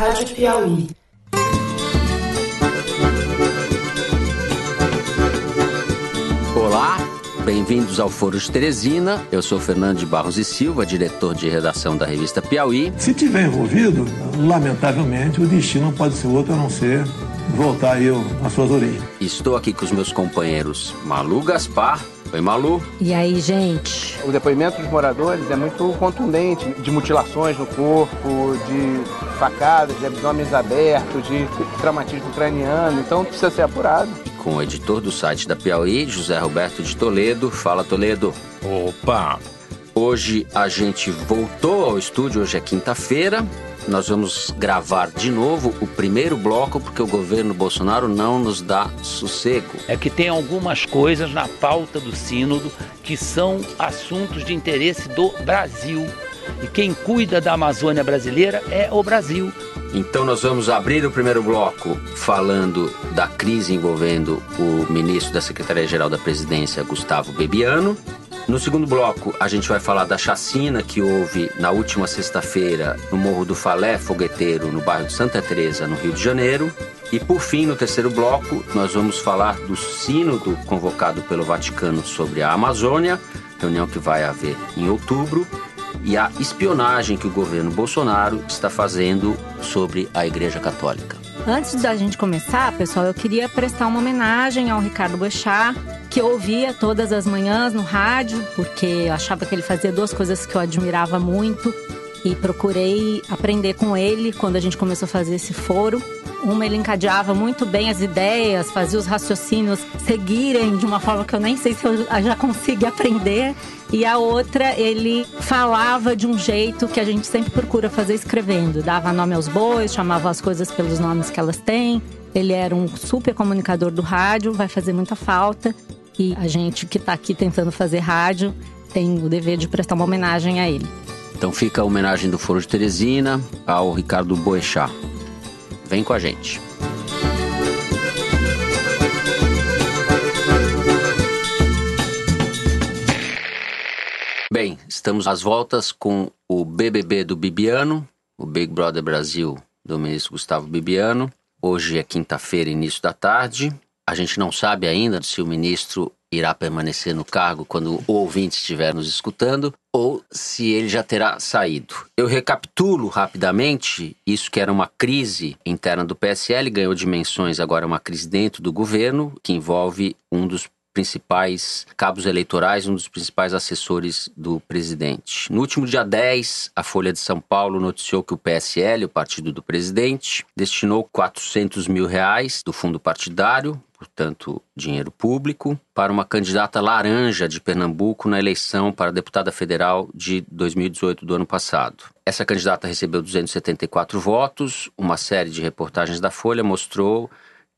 Rádio Piauí. Olá, bem-vindos ao Foro de Teresina. Eu sou Fernando de Barros e Silva, diretor de redação da revista Piauí. Se tiver envolvido, lamentavelmente o destino pode ser outro a não ser voltar eu às suas origens. Estou aqui com os meus companheiros Malu Gaspar. Oi, Malu. E aí, gente? O depoimento dos moradores é muito contundente, de mutilações no corpo, de facadas, de abdômenes abertos, de traumatismo craniano, então precisa ser apurado. Com o editor do site da Piauí, José Roberto de Toledo. Fala, Toledo. Opa! Hoje a gente voltou ao estúdio, hoje é quinta-feira. Nós vamos gravar de novo o primeiro bloco porque o governo Bolsonaro não nos dá sossego. É que tem algumas coisas na pauta do Sínodo que são assuntos de interesse do Brasil. E quem cuida da Amazônia brasileira é o Brasil. Então nós vamos abrir o primeiro bloco falando da crise envolvendo o ministro da Secretaria-Geral da Presidência, Gustavo Bebiano. No segundo bloco, a gente vai falar da chacina que houve na última sexta-feira no Morro do Falé Fogueteiro, no bairro de Santa Teresa, no Rio de Janeiro. E por fim, no terceiro bloco, nós vamos falar do sínodo convocado pelo Vaticano sobre a Amazônia, reunião que vai haver em outubro, e a espionagem que o governo Bolsonaro está fazendo sobre a Igreja Católica. Antes da gente começar, pessoal, eu queria prestar uma homenagem ao Ricardo Boechat, que eu ouvia todas as manhãs no rádio, porque eu achava que ele fazia duas coisas que eu admirava muito e procurei aprender com ele quando a gente começou a fazer esse foro. Uma, ele encadeava muito bem as ideias, fazia os raciocínios seguirem de uma forma que eu nem sei se eu já consigo aprender. E a outra, ele falava de um jeito que a gente sempre procura fazer escrevendo. Dava nome aos bois, chamava as coisas pelos nomes que elas têm. Ele era um super comunicador do rádio, vai fazer muita falta. E a gente que está aqui tentando fazer rádio tem o dever de prestar uma homenagem a ele. Então fica a homenagem do Foro de Teresina ao Ricardo Boechat. Vem com a gente. Estamos às voltas com o BBB do Bibiano, o Big Brother Brasil do ministro Gustavo Bibiano. Hoje é quinta-feira, início da tarde. A gente não sabe ainda se o ministro irá permanecer no cargo quando o ouvinte estiver nos escutando ou se ele já terá saído. Eu recapitulo rapidamente isso que era uma crise interna do PSL, ganhou dimensões agora uma crise dentro do governo, que envolve um dos principais cabos eleitorais, um dos principais assessores do presidente. No último dia 10, a Folha de São Paulo noticiou que o PSL, o partido do presidente, destinou 400 mil reais do fundo partidário, portanto, dinheiro público, para uma candidata laranja de Pernambuco na eleição para deputada federal de 2018 do ano passado. Essa candidata recebeu 274 votos, uma série de reportagens da Folha mostrou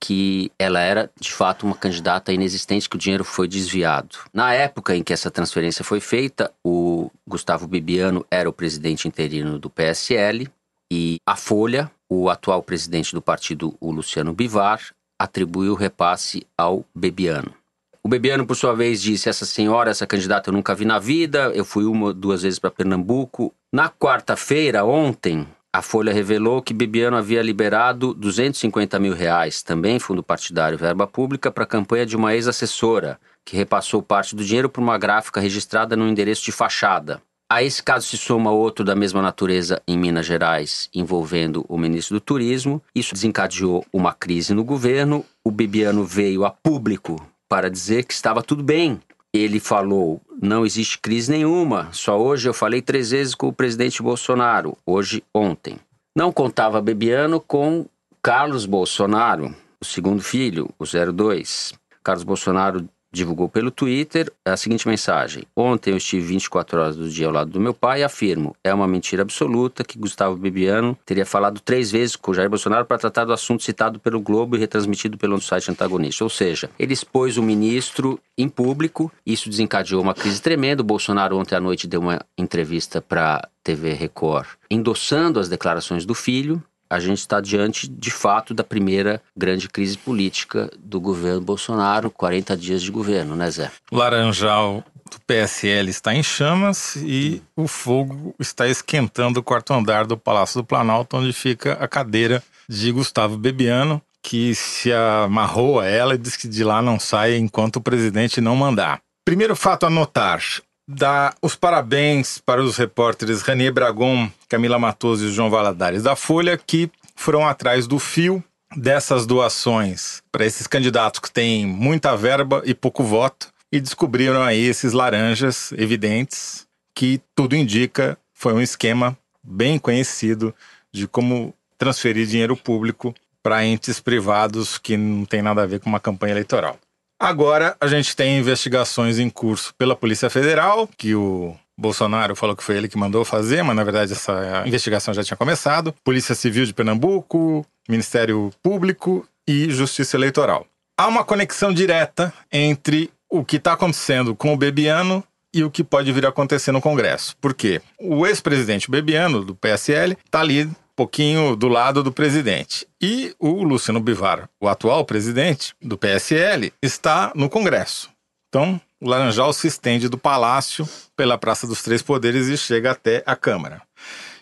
que ela era de fato uma candidata inexistente, que o dinheiro foi desviado. Na época em que essa transferência foi feita, o Gustavo Bibiano era o presidente interino do PSL e a Folha, o atual presidente do partido, o Luciano Bivar, atribuiu o repasse ao Bebiano. O Bebiano, por sua vez, disse: Essa senhora, essa candidata eu nunca vi na vida, eu fui uma, duas vezes para Pernambuco. Na quarta-feira, ontem, a Folha revelou que Bibiano havia liberado 250 mil reais, também fundo partidário verba pública, para a campanha de uma ex-assessora, que repassou parte do dinheiro por uma gráfica registrada no endereço de fachada. A esse caso se soma outro da mesma natureza em Minas Gerais, envolvendo o ministro do Turismo. Isso desencadeou uma crise no governo. O Bibiano veio a público para dizer que estava tudo bem, ele falou: não existe crise nenhuma, só hoje eu falei três vezes com o presidente Bolsonaro, hoje, ontem. Não contava Bebiano com Carlos Bolsonaro, o segundo filho, o 02. Carlos Bolsonaro divulgou pelo Twitter a seguinte mensagem: Ontem eu estive 24 horas do dia ao lado do meu pai e afirmo: é uma mentira absoluta que Gustavo Bebiano teria falado três vezes com Jair Bolsonaro para tratar do assunto citado pelo Globo e retransmitido pelo site antagonista. Ou seja, ele expôs o ministro em público, isso desencadeou uma crise tremenda. O Bolsonaro ontem à noite deu uma entrevista para TV Record endossando as declarações do filho a gente está diante, de fato, da primeira grande crise política do governo Bolsonaro, 40 dias de governo, né, Zé? Laranjal do PSL está em chamas e o fogo está esquentando o quarto andar do Palácio do Planalto, onde fica a cadeira de Gustavo Bebiano, que se amarrou a ela e diz que de lá não sai enquanto o presidente não mandar. Primeiro fato a notar: dá os parabéns para os repórteres Ranier Bragon, Camila Matoso e João Valadares da Folha, que foram atrás do fio dessas doações para esses candidatos que têm muita verba e pouco voto e descobriram aí esses laranjas evidentes que tudo indica foi um esquema bem conhecido de como transferir dinheiro público para entes privados que não tem nada a ver com uma campanha eleitoral. Agora a gente tem investigações em curso pela Polícia Federal, que o Bolsonaro falou que foi ele que mandou fazer, mas na verdade essa investigação já tinha começado. Polícia Civil de Pernambuco, Ministério Público e Justiça Eleitoral. Há uma conexão direta entre o que está acontecendo com o Bebiano e o que pode vir a acontecer no Congresso. Por quê? O ex-presidente Bebiano, do PSL, está ali pouquinho do lado do presidente. E o Luciano Bivar, o atual presidente do PSL, está no Congresso. Então, o Laranjal se estende do Palácio pela Praça dos Três Poderes e chega até a Câmara.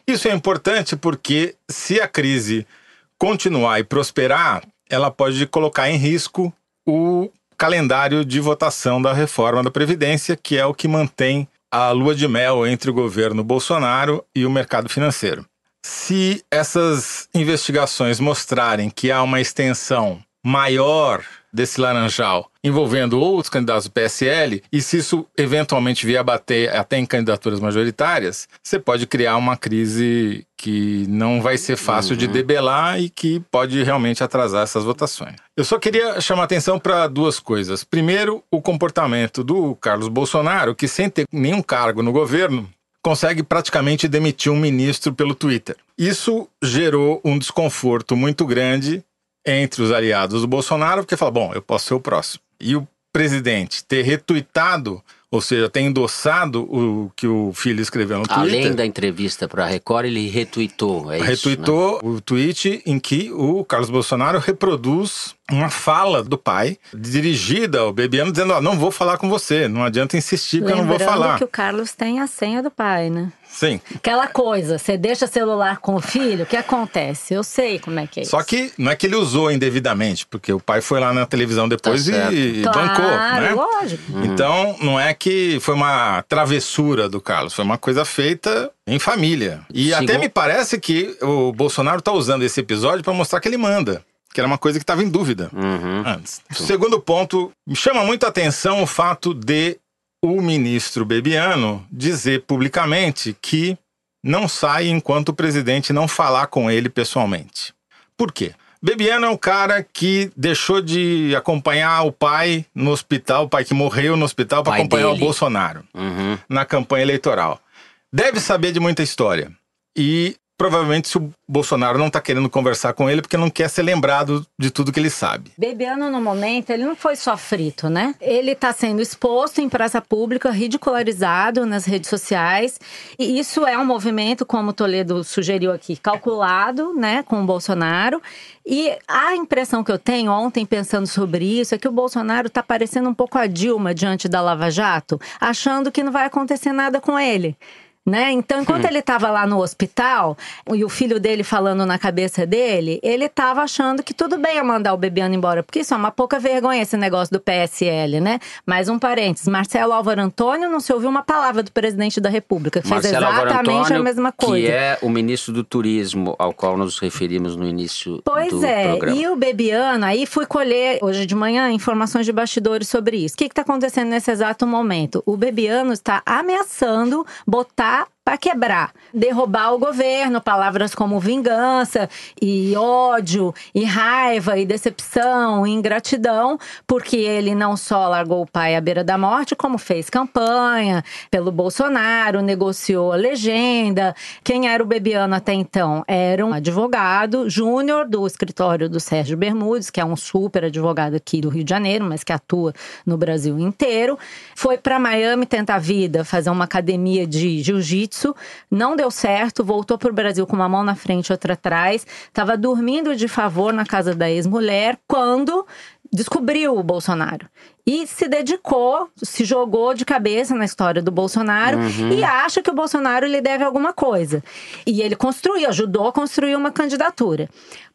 Isso é importante porque, se a crise continuar e prosperar, ela pode colocar em risco o calendário de votação da reforma da Previdência, que é o que mantém a lua de mel entre o governo Bolsonaro e o mercado financeiro. Se essas investigações mostrarem que há uma extensão maior desse laranjal envolvendo outros candidatos do PSL, e se isso eventualmente vier a bater até em candidaturas majoritárias, você pode criar uma crise que não vai ser fácil uhum. de debelar e que pode realmente atrasar essas votações. Eu só queria chamar atenção para duas coisas. Primeiro, o comportamento do Carlos Bolsonaro, que sem ter nenhum cargo no governo, consegue praticamente demitir um ministro pelo Twitter. Isso gerou um desconforto muito grande entre os aliados do Bolsonaro, porque fala, bom, eu posso ser o próximo. E o presidente ter retuitado ou seja, tem endossado o que o filho escreveu no Twitter. Além da entrevista para a Record, ele retuitou, é isso, Retuitou né? o tweet em que o Carlos Bolsonaro reproduz uma fala do pai dirigida ao Bebiano dizendo: oh, não vou falar com você, não adianta insistir que eu não vou falar. que o Carlos tem a senha do pai, né? Sim. Aquela coisa, você deixa celular com o filho, o que acontece? Eu sei como é que é Só isso. que não é que ele usou indevidamente, porque o pai foi lá na televisão depois tá e, e claro, bancou, né? lógico. Uhum. Então, não é que foi uma travessura do Carlos, foi uma coisa feita em família. E até me parece que o Bolsonaro está usando esse episódio para mostrar que ele manda que era uma coisa que estava em dúvida uhum. antes. Segundo ponto, me chama muito a atenção o fato de o ministro Bebiano dizer publicamente que não sai enquanto o presidente não falar com ele pessoalmente. Por quê? Bebiano é um cara que deixou de acompanhar o pai no hospital, o pai que morreu no hospital, para acompanhar dele. o Bolsonaro uhum. na campanha eleitoral. Deve saber de muita história. E provavelmente se o Bolsonaro não está querendo conversar com ele porque não quer ser lembrado de tudo que ele sabe. Bebiano, no momento, ele não foi só frito, né? Ele está sendo exposto em praça pública, ridicularizado nas redes sociais. E isso é um movimento, como Toledo sugeriu aqui, calculado, né, com o Bolsonaro. E a impressão que eu tenho ontem, pensando sobre isso, é que o Bolsonaro está parecendo um pouco a Dilma diante da Lava Jato, achando que não vai acontecer nada com ele. Né? Então, enquanto hum. ele estava lá no hospital e o filho dele falando na cabeça dele, ele estava achando que tudo bem eu mandar o Bebiano embora, porque isso é uma pouca vergonha esse negócio do PSL, né? Mais um parênteses: Marcelo Álvaro Antônio não se ouviu uma palavra do presidente da República, que Marcelo fez exatamente Antônio, a mesma coisa. Que é o ministro do Turismo, ao qual nos referimos no início pois do é, programa. E o Bebiano, aí fui colher hoje de manhã informações de bastidores sobre isso. O que está acontecendo nesse exato momento? O Bebiano está ameaçando botar that. Para quebrar, derrubar o governo, palavras como vingança e ódio e raiva e decepção e ingratidão, porque ele não só largou o pai à beira da morte, como fez campanha pelo Bolsonaro, negociou a legenda. Quem era o Bebiano até então? Era um advogado júnior do escritório do Sérgio Bermudes, que é um super advogado aqui do Rio de Janeiro, mas que atua no Brasil inteiro. Foi para Miami tentar vida, fazer uma academia de jiu-jitsu jiu-jitsu, não deu certo, voltou para o Brasil com uma mão na frente e outra atrás, estava dormindo de favor na casa da ex-mulher quando descobriu o Bolsonaro. E se dedicou, se jogou de cabeça na história do Bolsonaro Uhum. e acha que o Bolsonaro lhe deve alguma coisa. E ele construiu, ajudou a construir uma candidatura.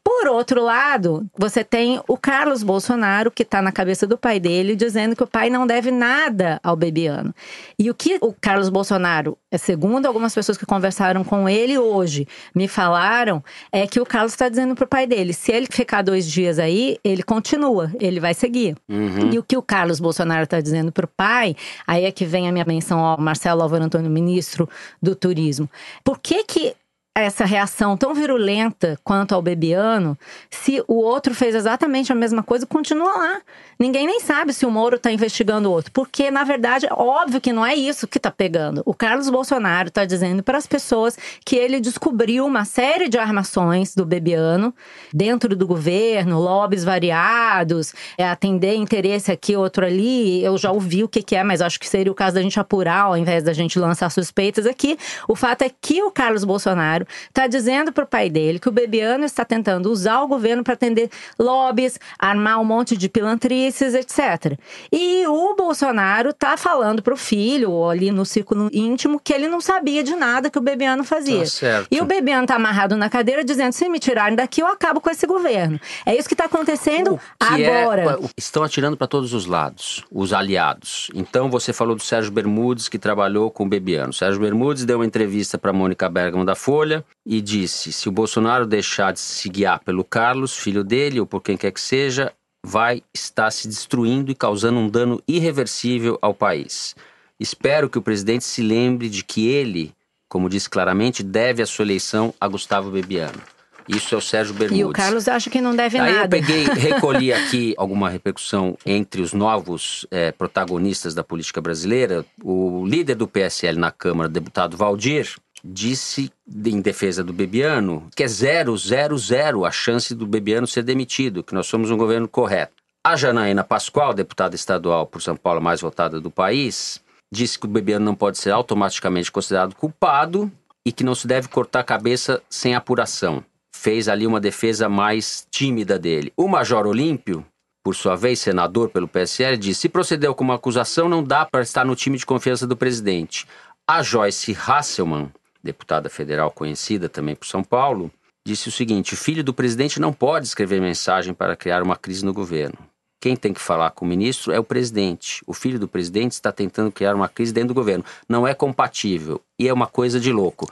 Por outro lado, você tem o Carlos Bolsonaro, que está na cabeça do pai dele, dizendo que o pai não deve nada ao Bebiano. E o que o Carlos Bolsonaro, é, segundo algumas pessoas que conversaram com ele hoje, me falaram, é que o Carlos está dizendo pro pai dele: se ele ficar dois dias aí, ele continua, ele vai seguir. Uhum. E o que o Carlos Bolsonaro está dizendo pro pai, aí é que vem a minha menção ao Marcelo Álvaro Antônio, ministro do Turismo. Por que que essa reação tão virulenta quanto ao Bebiano, se o outro fez exatamente a mesma coisa, continua lá. Ninguém nem sabe se o Moro está investigando o outro, porque na verdade, óbvio que não é isso que está pegando. O Carlos Bolsonaro está dizendo para as pessoas que ele descobriu uma série de armações do Bebiano dentro do governo, lobbies variados, é, atender interesse aqui, outro ali. Eu já ouvi o que, que é, mas acho que seria o caso da gente apurar ao invés da gente lançar suspeitas aqui. O fato é que o Carlos Bolsonaro está dizendo para o pai dele que o Bebiano está tentando usar o governo para atender lobbies, armar um monte de pilantrices, etc. E o Bolsonaro está falando para o filho, ali no círculo íntimo, que ele não sabia de nada que o Bebiano fazia. Tá. E o Bebiano está amarrado na cadeira dizendo: se me tirarem daqui, eu acabo com esse governo. É isso que está acontecendo que é- agora. estão atirando para todos os lados, os aliados. Então você falou do Sérgio Bermudes que trabalhou com o Bebiano. Sérgio Bermudes deu uma entrevista para Mônica Bergamo da Folha e disse: se o Bolsonaro deixar de se guiar pelo Carlos, filho dele ou por quem quer que seja, vai estar se destruindo e causando um dano irreversível ao país. Espero que o presidente se lembre de que ele, como disse claramente, deve a sua eleição a Gustavo Bebiano. Isso é o Sérgio Bermudes. E o Carlos acha que não deve Aí eu nada. peguei, recolhi aqui alguma repercussão entre os novos eh, protagonistas da política brasileira. O líder do PSL na Câmara, deputado Valdir, disse em defesa do Bebiano que é zero, zero, zero a chance do Bebiano ser demitido, que nós somos um governo correto. A Janaína Pascoal, deputada estadual por São Paulo, mais votada do país, disse que o Bebiano não pode ser automaticamente considerado culpado e que não se deve cortar a cabeça sem apuração. Fez ali uma defesa mais tímida dele. O Major Olímpio, por sua vez senador pelo PSL, disse: se procedeu com uma acusação, não dá para estar no time de confiança do presidente. A Joyce Hasselmann, deputada federal conhecida também por São Paulo, disse o seguinte: o filho do presidente não pode escrever mensagem para criar uma crise no governo. Quem tem que falar com o ministro é o presidente. O filho do presidente está tentando criar uma crise dentro do governo. Não é compatível e é uma coisa de louco.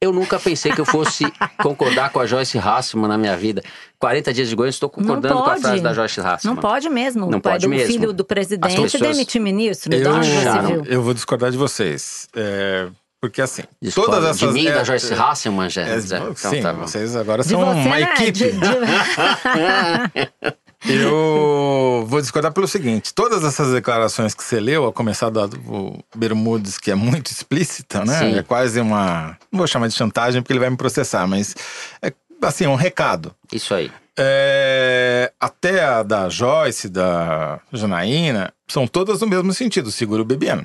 Eu nunca pensei que eu fosse concordar com a Joyce Hasselman na minha vida. 40 dias de governo, estou concordando com a frase da Joyce Hasselman. Não pode mesmo. Não pai pode do mesmo. filho do presidente pessoas- demitir ministro. Eu, acharam. viu? eu vou discordar de vocês. É, porque assim, todas essas. de mim e é, da Joyce é, Hasselman, já. é, já. Então, sim, tá vocês agora De são você, uma né? equipe. De- de- Eu vou discordar pelo seguinte: todas essas declarações que você leu, a começar do Bermudes, que é muito explícita, né? Sim. É quase uma. Não vou chamar de chantagem porque ele vai me processar, mas é assim, um recado. Isso aí. É, até a da Joyce, da Janaína, são todas no mesmo sentido, segura o Bebiano.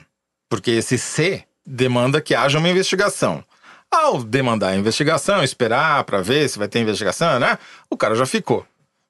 Porque esse C demanda que haja uma investigação. Ao demandar a investigação, esperar para ver se vai ter investigação, né? O cara já ficou.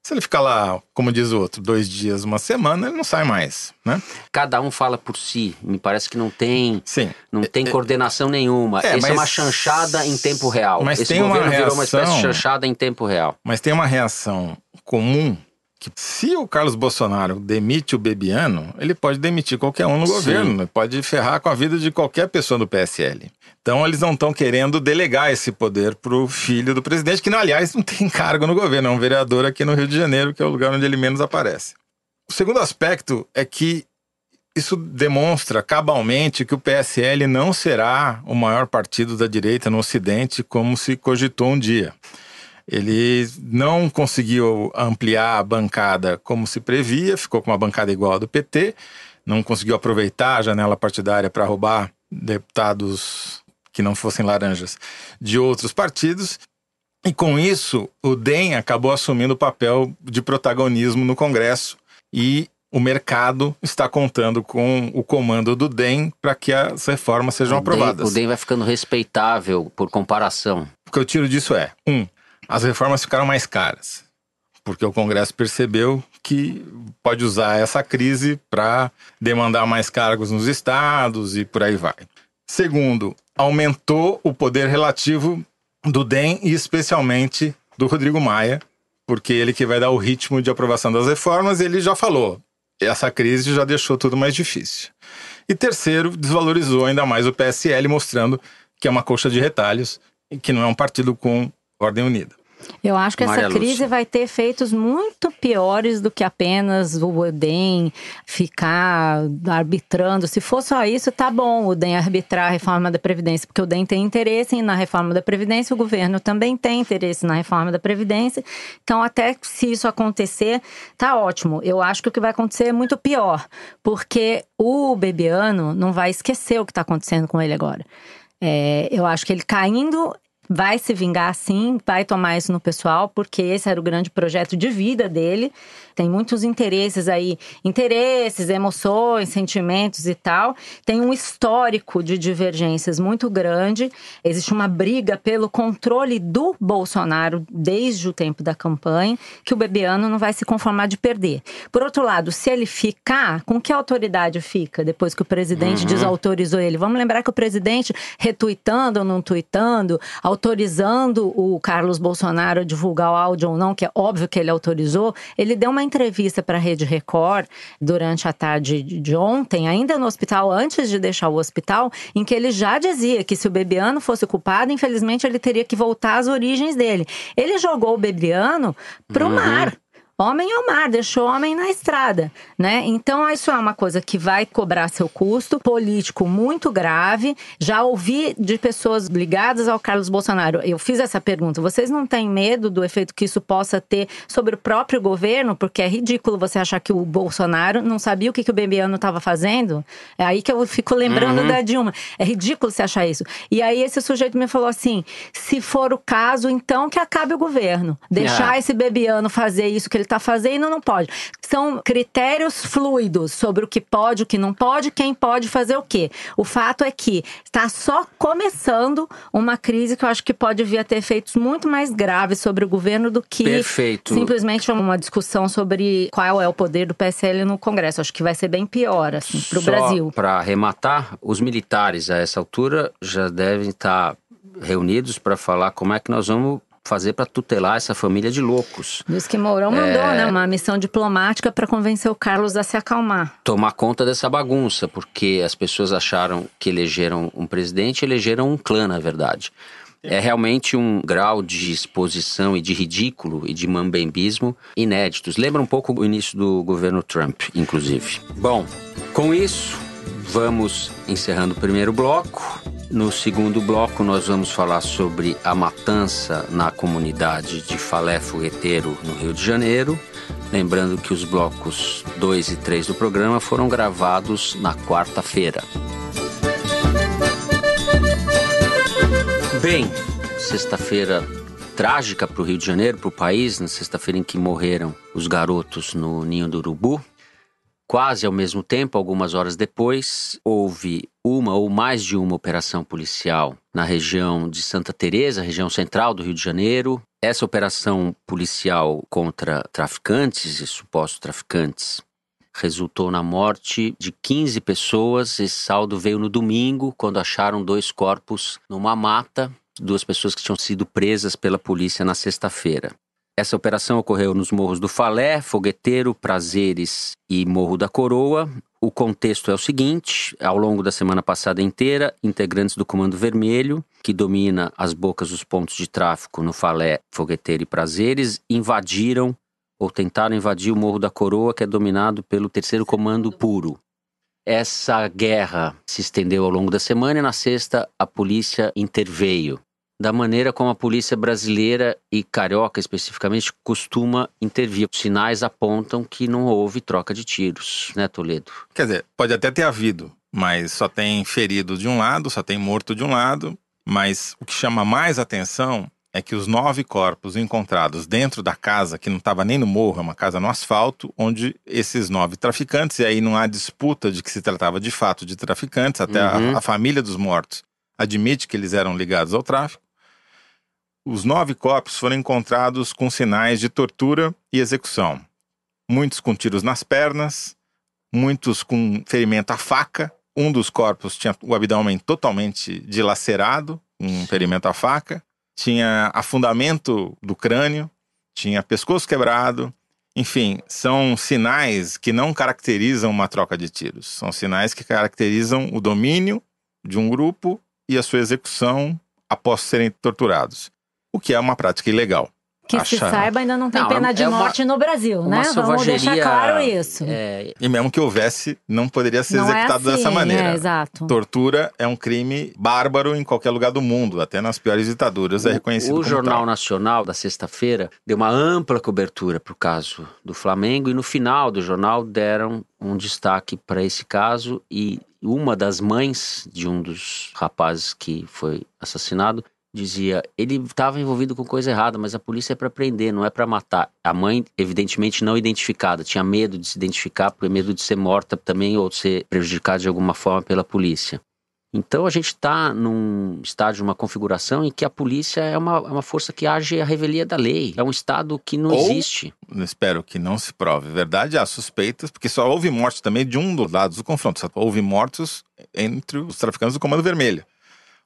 Se ele ficar lá, como diz o outro, dois dias, uma semana, ele não sai mais, né? Cada um fala por si. Me parece que não tem, Sim. não tem coordenação nenhuma. É, Essa é uma chanchada em tempo real. mas Esse tem uma governo virou uma espécie de reação- chanchada em tempo real. Mas tem uma reação comum que se o Carlos Bolsonaro demite o Bebiano, ele pode demitir qualquer um no Sim. governo, pode ferrar com a vida de qualquer pessoa do PSL. Então eles não estão querendo delegar esse poder pro filho do presidente, que, aliás, não tem cargo no governo, é um vereador aqui no Rio de Janeiro, que é o lugar onde ele menos aparece. O segundo aspecto é que isso demonstra cabalmente que o PSL não será o maior partido da direita no Ocidente, como se cogitou um dia. Ele não conseguiu ampliar a bancada como se previa, ficou com uma bancada igual à do PT, não conseguiu aproveitar a janela partidária para roubar deputados que não fossem laranjas de outros partidos. E com isso, o DEM acabou assumindo o papel de protagonismo no Congresso e o mercado está contando com o comando do DEM para que as reformas sejam O DEM- aprovadas. O DEM vai ficando respeitável por comparação. O que eu tiro disso é: um, as reformas ficaram mais caras, porque o Congresso percebeu que pode usar essa crise para demandar mais cargos nos estados e por aí vai. Segundo, aumentou o poder relativo do DEM e especialmente do Rodrigo Maia, porque ele que vai dar o ritmo de aprovação das reformas, ele já falou, essa crise já deixou tudo mais difícil. E terceiro, desvalorizou ainda mais o PSL, mostrando que é uma coxa de retalhos e que não é um partido com ordem unida. Eu acho que Maria essa crise Lúcia. vai ter efeitos muito piores do que apenas o DEM ficar arbitrando. Se for só isso, tá bom o DEM arbitrar a reforma da Previdência, porque o DEM tem interesse na reforma da Previdência, o governo também tem interesse na reforma da Previdência. Então, até se isso acontecer, tá ótimo. Eu acho que o que vai acontecer é muito pior, porque o Bebiano não vai esquecer o que está acontecendo com ele agora. É, eu acho que ele caindo vai se vingar sim, vai tomar isso no pessoal, porque esse era o grande projeto de vida dele. Tem muitos interesses aí, interesses, emoções, sentimentos e tal. Tem um histórico de divergências muito grande. Existe uma briga pelo controle do Bolsonaro desde o tempo da campanha, que o Bebiano não vai se conformar de perder. Por outro lado, se ele ficar, com que autoridade fica depois que o presidente desautorizou ele? Vamos lembrar que o presidente, retuitando ou não tuitando, autorizando o Carlos Bolsonaro a divulgar o áudio ou não, que é óbvio que ele autorizou, ele deu uma entrevista para a Rede Record durante a tarde de ontem, ainda no hospital, antes de deixar o hospital, em que ele já dizia que se o Bebiano fosse culpado, infelizmente ele teria que voltar às origens dele. Ele jogou o Bebiano pro mar. Homem ao mar, deixou homem na estrada, né? Então isso é uma coisa que vai cobrar seu custo político muito grave. Já ouvi de pessoas ligadas ao Carlos Bolsonaro. Eu fiz essa pergunta. Vocês não têm medo do efeito que isso possa ter sobre o próprio governo? Porque é ridículo você achar que o Bolsonaro não sabia o que, que o Bebiano estava fazendo. É aí que eu fico lembrando da Dilma. É ridículo você achar isso. E aí esse sujeito me falou assim: se for o caso, então que acabe o governo. Deixar Ah. esse Bebiano fazer isso que ele está fazendo não pode. São critérios fluidos sobre o que pode, o que não pode, quem pode fazer o quê. O fato é que está só começando uma crise que eu acho que pode vir a ter efeitos muito mais graves sobre o governo do que Perfeito. simplesmente uma discussão sobre qual é o poder do PSL no Congresso. Acho que vai ser bem pior assim, para o Brasil. Para arrematar, os militares a essa altura já devem estar reunidos para falar como é que nós vamos fazer para tutelar essa família de loucos. Diz que Mourão mandou né, uma missão diplomática para convencer o Carlos a se acalmar. Tomar conta dessa bagunça, porque as pessoas acharam que elegeram um presidente, elegeram um clã, na verdade. É realmente um grau de exposição e de ridículo e de mambembismo inéditos. Lembra um pouco o início do governo Trump, inclusive. Bom, com isso, vamos encerrando o primeiro bloco. No segundo bloco, nós vamos falar sobre a matança na comunidade de Falé Fogueteiro, no Rio de Janeiro. Lembrando que os blocos 2 e 3 do programa foram gravados na quarta-feira. Bem, sexta-feira trágica para o Rio de Janeiro, para o país, na sexta-feira em que morreram os garotos no Ninho do Urubu. Quase ao mesmo tempo, algumas horas depois, houve uma ou mais de uma operação policial na região de Santa Teresa, região central do Rio de Janeiro. Essa operação policial contra traficantes e supostos traficantes resultou na morte de 15 pessoas. Esse saldo veio no domingo, quando acharam dois corpos numa mata, duas pessoas que tinham sido presas pela polícia na sexta-feira. Essa operação ocorreu nos morros do Falé, Fogueteiro, Prazeres e Morro da Coroa. O contexto é o seguinte: ao longo da semana passada inteira, integrantes do Comando Vermelho, que domina as bocas dos pontos de tráfico no Falé, Fogueteiro e Prazeres, invadiram ou tentaram invadir o Morro da Coroa, que é dominado pelo Terceiro Comando Puro. Essa guerra se estendeu ao longo da semana e na sexta a polícia interveio da maneira como a polícia brasileira e carioca especificamente costuma intervir. Os sinais apontam que não houve troca de tiros, né, Toledo? Quer dizer, pode até ter havido, mas só tem ferido de um lado, só tem morto de um lado. Mas o que chama mais atenção é que os nove corpos encontrados dentro da casa, que não estava nem no morro, é uma casa no asfalto, onde esses nove traficantes, e aí não há disputa de que se tratava de fato de traficantes, até a- Uhum. a, família dos mortos admite que eles eram ligados ao tráfico. Os nove corpos foram encontrados com sinais de tortura e execução. muitos com tiros nas pernas, muitos com ferimento à faca. Um dos corpos tinha o abdômen totalmente dilacerado, um ferimento à faca. Tinha afundamento do crânio, tinha pescoço quebrado. Enfim, são sinais que não caracterizam uma troca de tiros. São sinais que caracterizam o domínio de um grupo e a sua execução após serem torturados, o que é uma prática ilegal. Que se saiba, ainda não tem Não, pena é de uma- morte no Brasil, uma né? Vamos deixar claro isso. É, E mesmo que houvesse, não poderia ser não executado é assim, dessa maneira. É, exato. Tortura é um crime bárbaro em qualquer lugar do mundo, até nas piores ditaduras é reconhecido o como Jornal tal. Nacional da sexta-feira deu uma ampla cobertura para o caso do Flamengo e no final do jornal deram um destaque para esse caso e uma das mães de um dos rapazes que foi assassinado dizia ele estava envolvido com coisa errada, mas a polícia é para prender, não é para matar. A mãe, evidentemente, não identificada, tinha medo de se identificar, porque medo de ser morta também ou de ser prejudicada de alguma forma pela polícia. Então a gente está num estágio, uma configuração em que a polícia é uma, é uma força que age à revelia da lei. É um estado que não Ou- existe. Espero que não se prove verdade, há suspeitas, porque só houve morte também de um dos lados do confronto. Só houve mortos entre os traficantes do Comando Vermelho,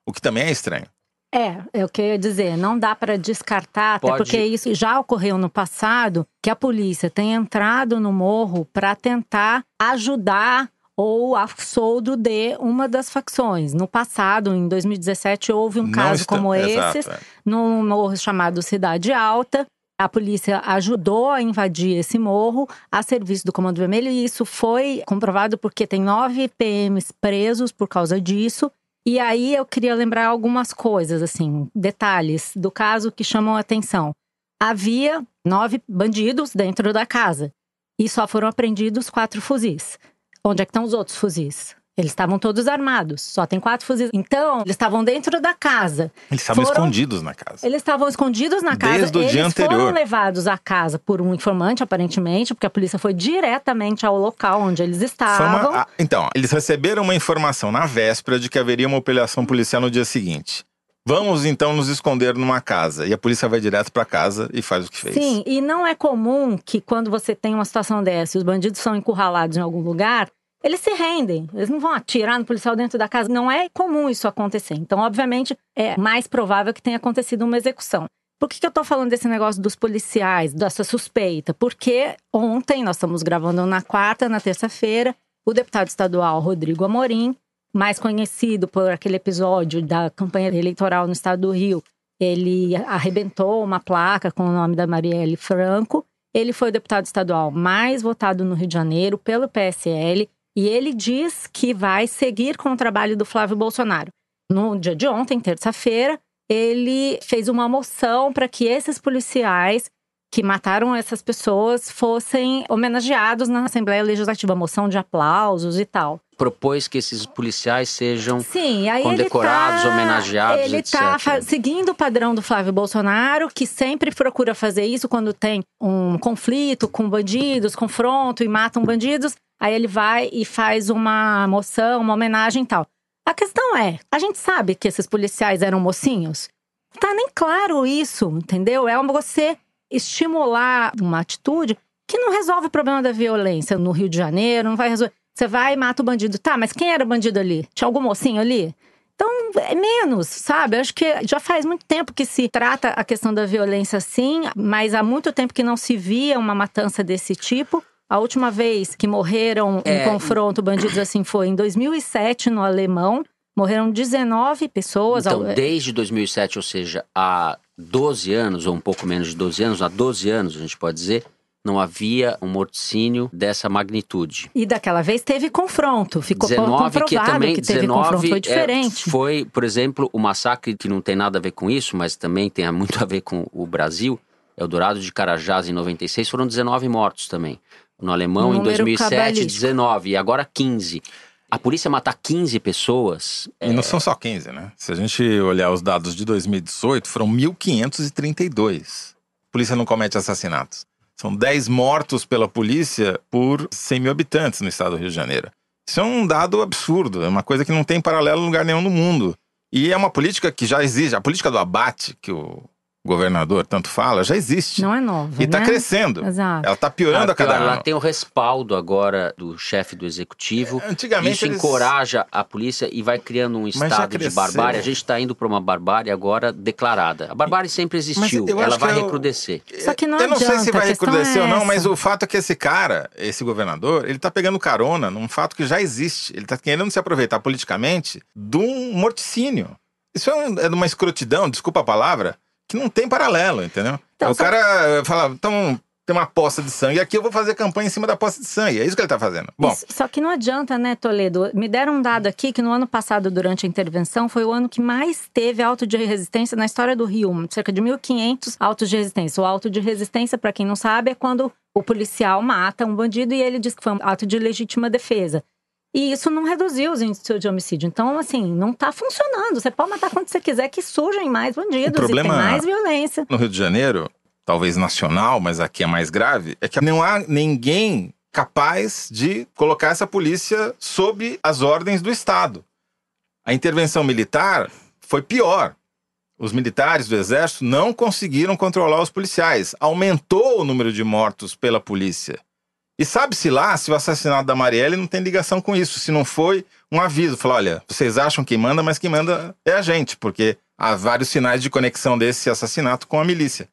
o que também é estranho. É, é o que eu ia dizer. Não dá para descartar, até Pode- porque isso já ocorreu no passado, que a polícia tem entrado no morro para tentar ajudar ou a soldo de uma das facções. No passado, em 2017, houve um Não caso está- como esse, é. num morro chamado Cidade Alta. A polícia ajudou a invadir esse morro a serviço do Comando Vermelho e isso foi comprovado porque tem nove PMs presos por causa disso. E aí eu queria lembrar algumas coisas, assim, detalhes do caso que chamam a atenção. Havia nove bandidos dentro da casa e só foram apreendidos quatro fuzis. Onde é que estão os outros fuzis? Eles estavam todos armados, só tem quatro fuzis. Então, eles estavam dentro da casa. Eles estavam Foram- escondidos na casa. Eles estavam escondidos na casa. Desde o Eles dia foram anterior. levados à casa por um informante, aparentemente, porque a polícia foi diretamente ao local onde eles estavam. uma- então, eles receberam uma informação na véspera de que haveria uma operação policial no dia seguinte. Vamos então nos esconder numa casa. E a polícia vai direto pra casa e faz o que fez. Sim, e não é comum que quando você tem uma situação dessa e os bandidos são encurralados em algum lugar, eles se rendem. Eles não vão atirar no policial dentro da casa. Não é comum isso acontecer. Então, obviamente, é mais provável que tenha acontecido uma execução. Por que, que eu tô falando desse negócio dos policiais, dessa suspeita? Porque ontem, nós estamos gravando na quarta, na terça-feira, o deputado estadual Rodrigo Amorim, mais conhecido por aquele episódio da campanha eleitoral no estado do Rio, ele arrebentou uma placa com o nome da Marielle Franco. Ele foi o deputado estadual mais votado no Rio de Janeiro pelo PSL e ele diz que vai seguir com o trabalho do Flávio Bolsonaro. No dia de ontem, terça-feira, ele fez uma moção para que esses policiais que mataram essas pessoas fossem homenageados na Assembleia Legislativa, moção de aplausos e tal. Propôs que esses policiais sejam Sim, Condecorados, ele tá, homenageados, Ele etc. tá fa- seguindo o padrão do Flávio Bolsonaro, que sempre procura fazer isso quando tem um conflito com bandidos, confronto e matam bandidos. Aí ele vai e faz uma moção, uma homenagem e tal. A questão é, a gente sabe que esses policiais eram mocinhos? Tá nem claro isso, entendeu? É você estimular uma atitude que não resolve o problema da violência no Rio de Janeiro, não vai resolver. Você vai e mata o bandido. Tá, mas quem era o bandido ali? Tinha algum mocinho ali? Então, é menos, sabe? Acho que já faz muito tempo que se trata a questão da violência assim, mas há muito tempo que não se via uma matança desse tipo. A última vez que morreram É, em confronto bandidos assim foi em 2007 no Alemão. Morreram 19 pessoas. Então, desde 2007, ou seja, há 12 anos, ou um pouco menos de 12 anos, há 12 anos, a gente pode dizer, não havia um morticínio dessa magnitude. E daquela vez teve confronto. Ficou 19 que comprovado também que teve 19 confronto. Foi é, diferente. foi, por exemplo, o massacre que não tem nada a ver com isso, mas também tem muito a ver com o Brasil. Eldorado de Carajás em 96 foram 19 mortos também. No alemão em Número 2007 cabalístico. 19 e agora 15. A polícia matar 15 pessoas E não são só 15, né? Se a gente olhar os dados de 2018, foram 1.532. A polícia não comete assassinatos. São 10 mortos pela polícia por 100 mil habitantes no estado do Rio de Janeiro. Isso é um dado absurdo, é uma coisa que não tem paralelo em lugar nenhum no mundo. E é uma política que já exige, a política do abate que o governador tanto fala, já existe. Não é nova. E está né? crescendo. Exato. Ela está piorando Ah, a cada pior, ano. Ela tem o respaldo agora do chefe do executivo. Antigamente Isso eles- encoraja a polícia e vai criando um estado de barbárie. A gente está indo para uma barbárie agora declarada. A barbárie sempre existiu, eu ela vai é o- recrudescer. Só que não eu não sei se vai recrudescer é ou não, mas o fato é que esse cara, esse governador, ele tá pegando carona num fato que já existe. Ele tá querendo se aproveitar politicamente de um morticínio. Isso é, um- é de uma escrotidão, desculpa a palavra, que não tem paralelo, entendeu? Então, o só- cara fala, então tem uma poça de sangue aqui, eu vou fazer campanha em cima da poça de sangue. É isso que ele tá fazendo. Bom, Isso- só que não adianta, né, Toledo? Me deram um dado aqui que no ano passado, durante a intervenção, foi o ano que mais teve auto de resistência na história do Rio. Cerca de 1.500 autos de resistência. O auto de resistência, para quem não sabe, é quando o policial mata um bandido e ele diz que foi um ato de legítima defesa. E isso não reduziu os índices de homicídio. Então, assim, não tá funcionando. Você pode matar quando você quiser, que surgem mais bandidos problema- e tem mais violência. no Rio de Janeiro, talvez nacional, mas aqui é mais grave, é que não há ninguém capaz de colocar essa polícia sob as ordens do Estado. A intervenção militar foi pior. Os militares do exército não conseguiram controlar os policiais. Aumentou o número de mortos pela polícia. E sabe-se lá se o assassinato da Marielle não tem ligação com isso, se não foi um aviso. Falar, olha, vocês acham que manda, mas quem manda é a gente, porque há vários sinais de conexão desse assassinato com a milícia.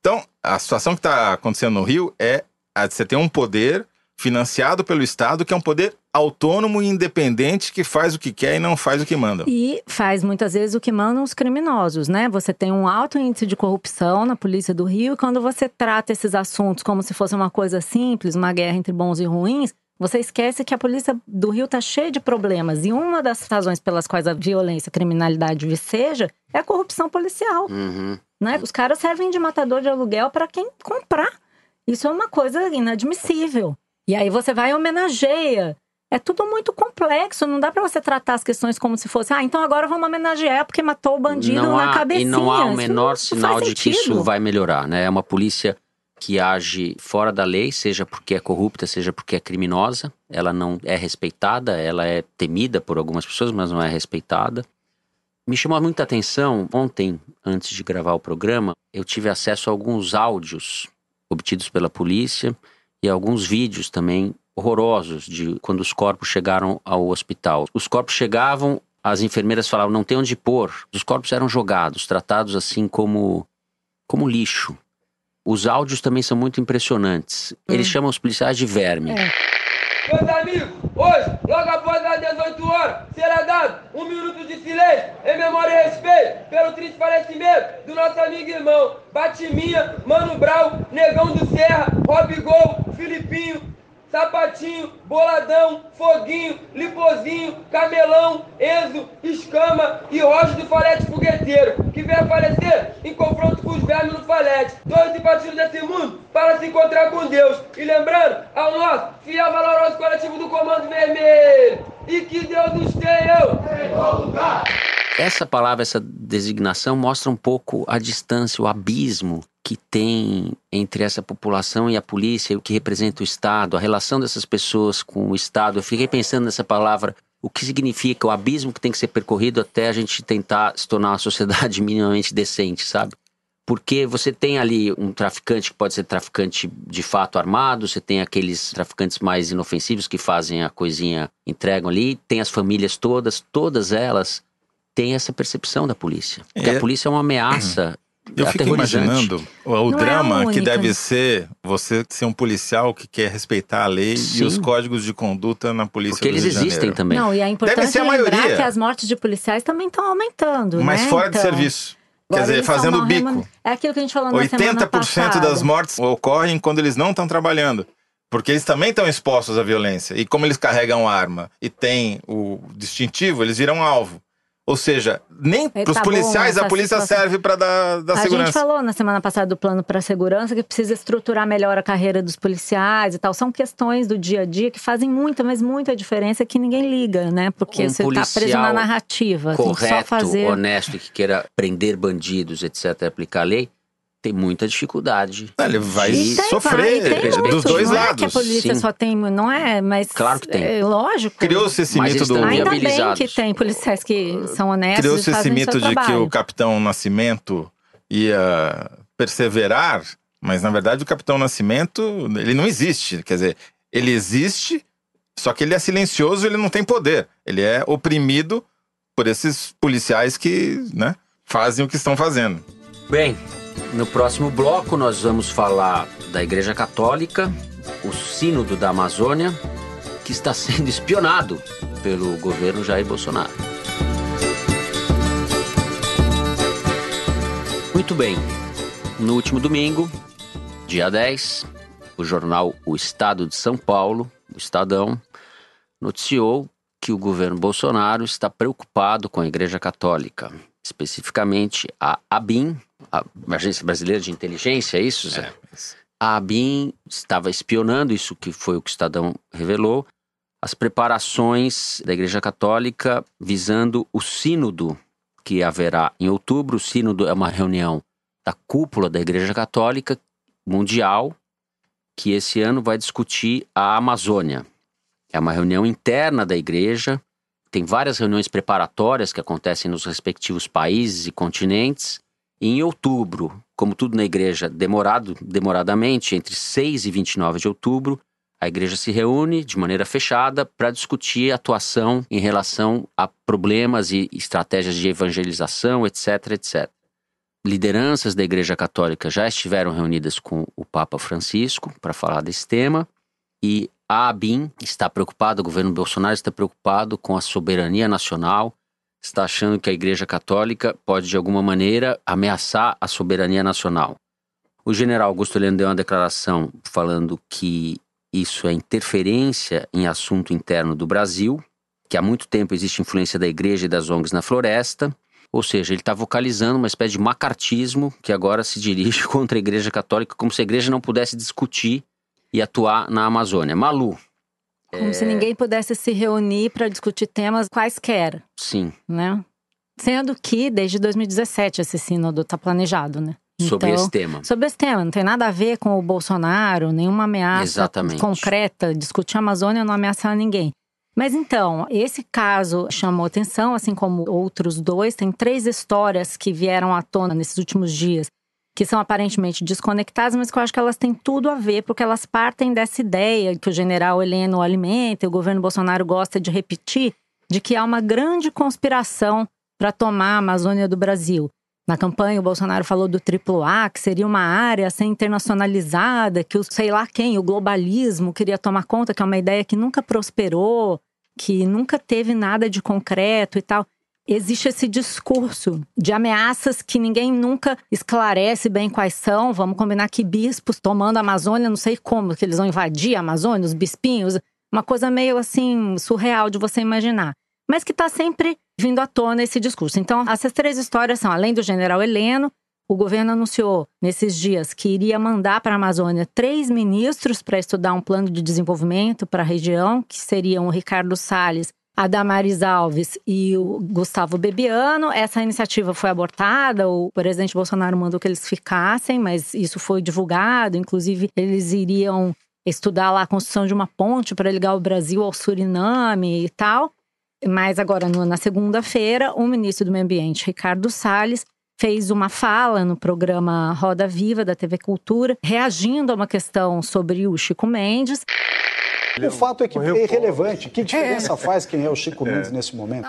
Então, a situação que está acontecendo no Rio é você ter um poder financiado pelo Estado, que é um poder autônomo e independente que faz o que quer e não faz o que manda. E faz muitas vezes o que mandam os criminosos, né? Você tem um alto índice de corrupção na polícia do Rio, e quando você trata esses assuntos como se fosse uma coisa simples, uma guerra entre bons e ruins, você esquece que a polícia do Rio está cheia de problemas. E uma das razões pelas quais a violência, a criminalidade viceja é a corrupção policial. Uhum. Né? Os caras servem de matador de aluguel para quem comprar. Isso é uma coisa inadmissível. E aí você vai e homenageia. É tudo muito complexo, não dá para você tratar as questões como se fosse, ah, então agora vamos homenagear porque matou o bandido não na há, cabecinha. E não há o menor sinal de que isso vai melhorar, né? É uma polícia que age fora da lei, seja porque é corrupta, seja porque é criminosa. Ela não é respeitada, ela é temida por algumas pessoas, mas não é respeitada. Me chamou muita atenção, ontem, antes de gravar o programa, eu tive acesso a alguns áudios obtidos pela polícia e alguns vídeos também horrorosos de quando os corpos chegaram ao hospital. Os corpos chegavam, as enfermeiras falavam não tem onde pôr. Os corpos eram jogados, tratados assim como como lixo. Os áudios também são muito impressionantes. Eles chamam os policiais de verme. É. Meus amigos, hoje, logo após as 18 horas, será dado um minuto de silêncio em memória e respeito pelo triste falecimento do nosso amigo e irmão Batiminha, Mano Brau, Negão do Serra, Rob Gol, Filipinho, Sapatinho, Boladão, Foguinho, Lipozinho, Camelão, Enzo, Escama e Roger do Falete Fogueteiro, que veio a falecer em confronto com os vermes no Falete. Todos e partidos desse mundo para se encontrar com Deus. E lembrando ao nosso fiel valoroso coletivo do Comando Vermelho. E que Deus nos tenha. Essa palavra, essa designação mostra um pouco a distância, o abismo que tem entre essa população e a polícia, o que representa o Estado, a relação dessas pessoas com o Estado. Eu fiquei pensando nessa palavra, o que significa, o abismo que tem que ser percorrido até a gente tentar se tornar uma sociedade minimamente decente, sabe? Porque você tem ali um traficante que pode ser traficante de fato armado, você tem aqueles traficantes mais inofensivos que fazem a coisinha, entregam ali, tem as famílias todas, todas elas têm essa percepção da polícia. Porque É. a polícia é uma ameaça Eu fico imaginando o, o é drama que única. deve ser você ser um policial que quer respeitar a lei Sim. e os códigos de conduta na polícia Porque do eles Rio de existem também. Não, e é importante ser a lembrar maioria. que as mortes de policiais também estão aumentando, Mas né? fora de Então, serviço. Quer agora dizer, fazendo bico. remun- É aquilo que a gente falou na semana 80% passada. das mortes ocorrem quando eles não estão trabalhando. Porque eles também estão expostos à violência. E como eles carregam arma e têm o distintivo, eles viram alvo. Ou seja, nem para os tá bom policiais a essa polícia situação. serve para dar, dar a gente segurança. falou na semana passada do plano para segurança que precisa estruturar melhor a carreira dos policiais e tal. São questões do dia a dia que fazem muita, mas muita diferença que ninguém liga, né? Porque Um você está preso na narrativa. correto, fazer. honesto e que queira prender bandidos, etc., e aplicar a lei, tem muita dificuldade. Ele vai E tem, sofrer vai, tem dos dois não É que a lados. polícia Sim. só tem, não é, mas Claro que tem. É, lógico. Criou-se esse Mas mito do. Ainda bem que tem policiais que são honestos e Criou-se esse fazem mito de que o capitão Nascimento ia perseverar, mas na verdade o Capitão Nascimento, ele não existe. Quer dizer, ele existe, só que ele é silencioso, ele não tem poder. Ele é oprimido por esses policiais que, né, fazem o que estão fazendo. Bem, no próximo bloco nós vamos falar da Igreja Católica, o Sínodo da Amazônia, que está sendo espionado pelo governo Jair Bolsonaro. Muito bem. No último domingo, dia 10, o jornal O Estado de São Paulo, o Estadão, noticiou que o governo Bolsonaro está preocupado com a Igreja Católica, especificamente a ABIN, a Agência Brasileira de Inteligência, é isso, Zé? É, mas- A ABIN estava espionando, isso que foi o que o Estadão revelou, as preparações da Igreja Católica visando o sínodo que haverá em outubro. O sínodo é uma reunião da cúpula da Igreja Católica Mundial, que esse ano vai discutir a Amazônia. É uma reunião interna da igreja, tem várias reuniões preparatórias que acontecem nos respectivos países e continentes. E em outubro, como tudo na igreja, demorado, demoradamente, entre 6 e 29 de outubro, a igreja se reúne de maneira fechada para discutir atuação em relação a problemas e estratégias de evangelização, etc, etc. Lideranças da Igreja Católica já estiveram reunidas com o Papa Francisco para falar desse tema e a ABIN está preocupada, o governo Bolsonaro está preocupado com a soberania nacional, está achando que a Igreja Católica pode de alguma maneira ameaçar a soberania nacional. O general Augusto Heleno deu uma declaração falando que isso é interferência em assunto interno do Brasil, que há muito tempo existe influência da igreja e das ONGs na floresta, ou seja, ele está vocalizando uma espécie de macartismo que agora se dirige contra a igreja católica, como se a igreja não pudesse discutir e atuar na Amazônia. Malu, Como se ninguém pudesse se reunir para discutir temas quaisquer, sim, né? Sendo que desde 2017 esse sínodo está planejado, né? sobre Então, esse tema. Sobre esse tema, não tem nada a ver com o Bolsonaro, nenhuma ameaça Exatamente. concreta. Discutir a Amazônia não ameaçar ninguém. Mas então, esse caso chamou atenção, assim como outros dois. Tem três histórias que vieram à tona nesses últimos dias, que são aparentemente desconectadas, mas que eu acho que elas têm tudo a ver, porque elas partem dessa ideia que o general Heleno alimenta e o governo Bolsonaro gosta de repetir, de que há uma grande conspiração para tomar a Amazônia do Brasil. Na campanha, o Bolsonaro falou do triplo A, que seria uma área a ser internacionalizada, que o sei lá quem, o globalismo, queria tomar conta, que é uma ideia que nunca prosperou, que nunca teve nada de concreto e tal. Existe esse discurso de ameaças que ninguém nunca esclarece bem quais são. Vamos combinar que bispos tomando a Amazônia, não sei como, que eles vão invadir a Amazônia, os bispinhos. Uma coisa meio assim, surreal de você imaginar mas que está sempre vindo à tona esse discurso. Então, essas três histórias são, além do general Heleno, o governo anunciou nesses dias que iria mandar para a Amazônia três ministros para estudar um plano de desenvolvimento para a região, que seriam o Ricardo Salles, a Damares Alves e o Gustavo Bebiano. Essa iniciativa foi abortada, o presidente Bolsonaro mandou que eles ficassem, mas isso foi divulgado. Inclusive, eles iriam estudar lá a construção de uma ponte para ligar o Brasil ao Suriname e tal. Mas agora, na segunda-feira, o ministro do Meio Ambiente, Ricardo Salles, fez uma fala no programa Roda Viva da TV Cultura, reagindo a uma questão sobre o Chico Mendes. O fato é que é irrelevante. Que diferença faz quem é o Chico Mendes nesse momento?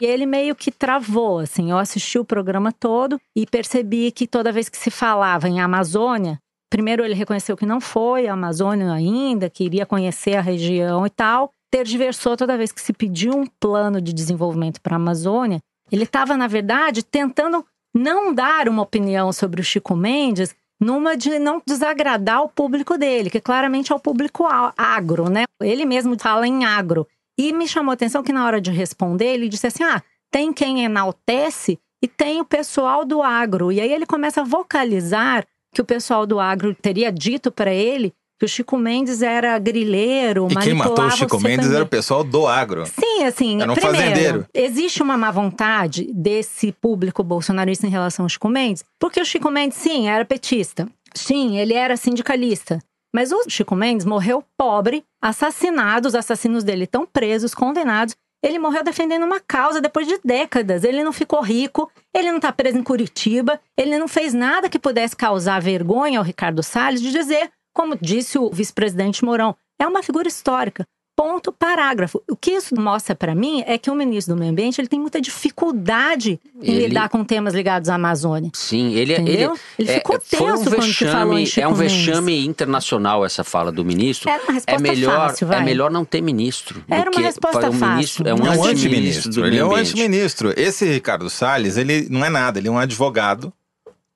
E ele meio que travou, assim. Eu assisti o programa todo e percebi que toda vez que se falava em Amazônia, primeiro ele reconheceu que não foi a Amazônia ainda, que iria conhecer a região e tal. Tergiversou toda vez que se pediu um plano de desenvolvimento para a Amazônia. Ele estava, na verdade, tentando não dar uma opinião sobre o Chico Mendes numa de não desagradar o público dele, que claramente é o público agro, né? Ele mesmo fala em agro. E me chamou a atenção que na hora de responder, ele disse assim: ah, tem quem enaltece e tem o pessoal do agro. E aí ele começa a vocalizar que o pessoal do agro teria dito para ele que o Chico Mendes era grileiro, E quem matou o Chico Mendes era o pessoal do agro. Sim, assim, Era um primeiro, fazendeiro. existe uma má vontade desse público bolsonarista em relação ao Chico Mendes, porque o Chico Mendes, sim, era petista. Sim, ele era sindicalista. Mas o Chico Mendes morreu pobre, assassinado, os assassinos dele estão presos, condenados, Ele morreu defendendo uma causa depois de décadas. Ele não ficou rico, ele não está preso em Curitiba, ele não fez nada que pudesse causar vergonha ao Ricardo Salles de dizer, como disse o vice-presidente Mourão, é uma figura histórica. Ponto, parágrafo. O que isso mostra para mim é que o ministro do Meio Ambiente ele tem muita dificuldade em Ele- lidar com temas ligados à Amazônia. Sim, ele, ele, Entendeu? Ele é, ficou um tenso quando se falou em vexame, Chico é um Mendes. vexame internacional essa fala do ministro. Era uma resposta é melhor, fácil, vai. é melhor não ter ministro. Era uma resposta um fácil. Ministro, é um É um antiministro Ele é um antiministro. Esse Ricardo Salles, ele não é nada, ele é um advogado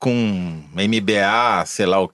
com MBA, sei lá o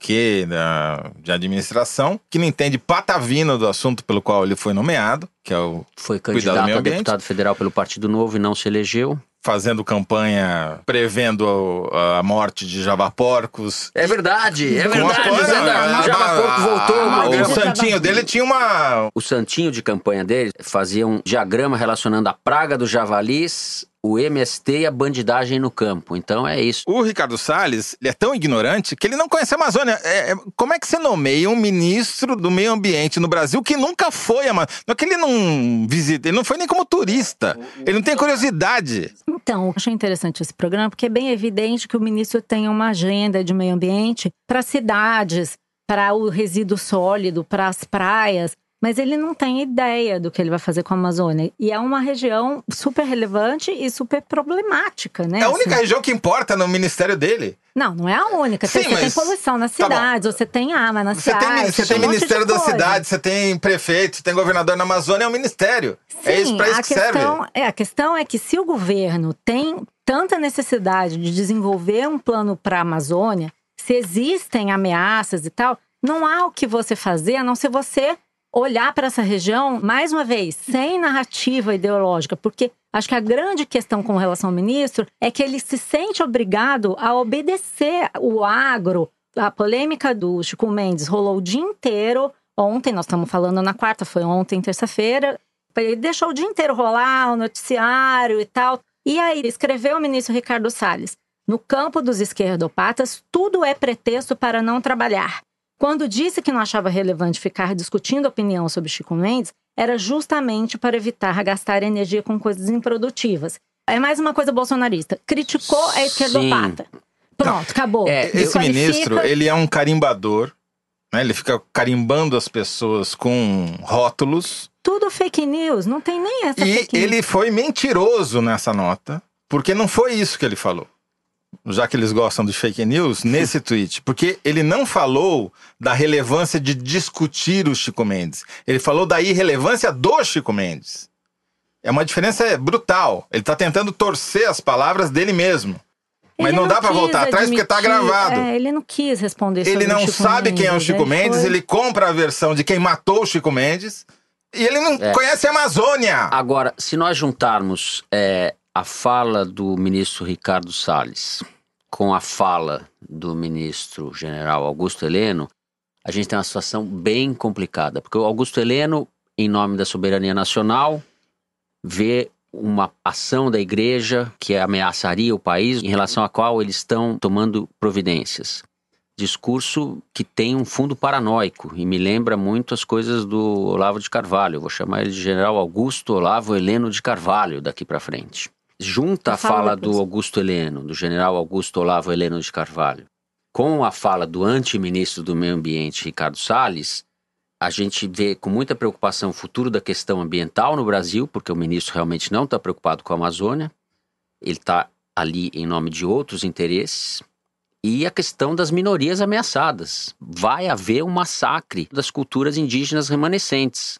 da- de administração, que não entende patavina do assunto pelo qual ele foi nomeado, que é o Foi candidato a deputado federal pelo Partido Novo e não se elegeu. fazendo campanha prevendo a, morte de javaporcos. É verdade, é verdade. a- o Zé- o Java Porco voltou a- programa. O santinho dele tinha uma. O santinho de campanha dele fazia um diagrama relacionando a praga dos javalis, o MST e a bandidagem no campo. Então é isso. O Ricardo Salles ele é tão ignorante que ele não conhece a Amazônia. É, é- como é que você nomeia um ministro do meio ambiente no Brasil que nunca foi a Amazônia? Não é que ele não visita, ele não foi nem como turista. Ele não tem curiosidade. Então, eu achei interessante esse programa porque é bem evidente que o ministro tem uma agenda de meio ambiente para cidades, para o resíduo sólido, para as praias, mas ele não tem ideia do que ele vai fazer com a Amazônia. E é uma região super relevante e super problemática, né? É a única assim. região que importa no ministério dele. Não, não é a única. Sim, você tem mas- poluição nas tá cidades, você tem ama nas Você tem, cidades. você tem um Ministério da coisa. Cidade, você tem prefeito, você tem governador na Amazônia, é um ministério. é isso Sim, pra isso a que serve. questão, É, a questão é que se o governo tem tanta necessidade de desenvolver um plano para a Amazônia, se existem ameaças e tal, não há o que você fazer a não ser você olhar para essa região, mais uma vez, sem narrativa ideológica, porque acho que a grande questão com relação ao ministro é que ele se sente obrigado a obedecer o agro. A polêmica do Chico Mendes rolou o dia inteiro. Ontem, nós estamos falando na quarta, foi ontem, terça-feira. Ele deixou o dia inteiro rolar o noticiário e tal. E aí, escreveu o ministro Ricardo Salles: no campo dos esquerdopatas, tudo é pretexto para não trabalhar. Quando disse que não achava relevante ficar discutindo opinião sobre Chico Mendes, era justamente para evitar gastar energia com coisas improdutivas. É mais uma coisa bolsonarista. Criticou a esquerdopata. Pronto, acabou. É, Esse Desqualifica. ministro, ele é um carimbador, né? Ele fica carimbando as pessoas com rótulos. Tudo fake news, não tem nem essa E fake news. ele foi mentiroso nessa nota, porque não foi isso que ele falou. Já que eles gostam de fake news, nesse tweet. Porque ele não falou da relevância de discutir o Chico Mendes. Ele falou da irrelevância do Chico Mendes. É uma diferença brutal. Ele está tentando torcer as palavras dele mesmo. Mas Ele não, dá para voltar atrás porque tá admitir- gravado. É, ele não quis responder sobre Ele não o Chico sabe quem é o Mendes, Chico Mendes, foi- ele compra a versão de quem matou o Chico Mendes. E ele não É. conhece a Amazônia. Agora, se nós juntarmos é, a fala do ministro Ricardo Salles com a fala do ministro general Augusto Heleno, a gente tem uma situação bem complicada. Porque o Augusto Heleno, em nome da soberania nacional, vê uma ação da igreja que ameaçaria o país, em relação à qual eles estão tomando providências. Discurso que tem um fundo paranoico e me lembra muito as coisas do Olavo de Carvalho. Vou chamar ele de General Augusto Olavo Heleno de Carvalho daqui para frente. Junta a Fala do Augusto Heleno, do General Augusto Olavo Heleno de Carvalho, com a fala do antiministro do Meio Ambiente, Ricardo Salles, a gente vê com muita preocupação o futuro da questão ambiental no Brasil, porque o ministro realmente não está preocupado com a Amazônia, ele está ali em nome de outros interesses, e a questão das minorias ameaçadas. Vai haver um massacre das culturas indígenas remanescentes.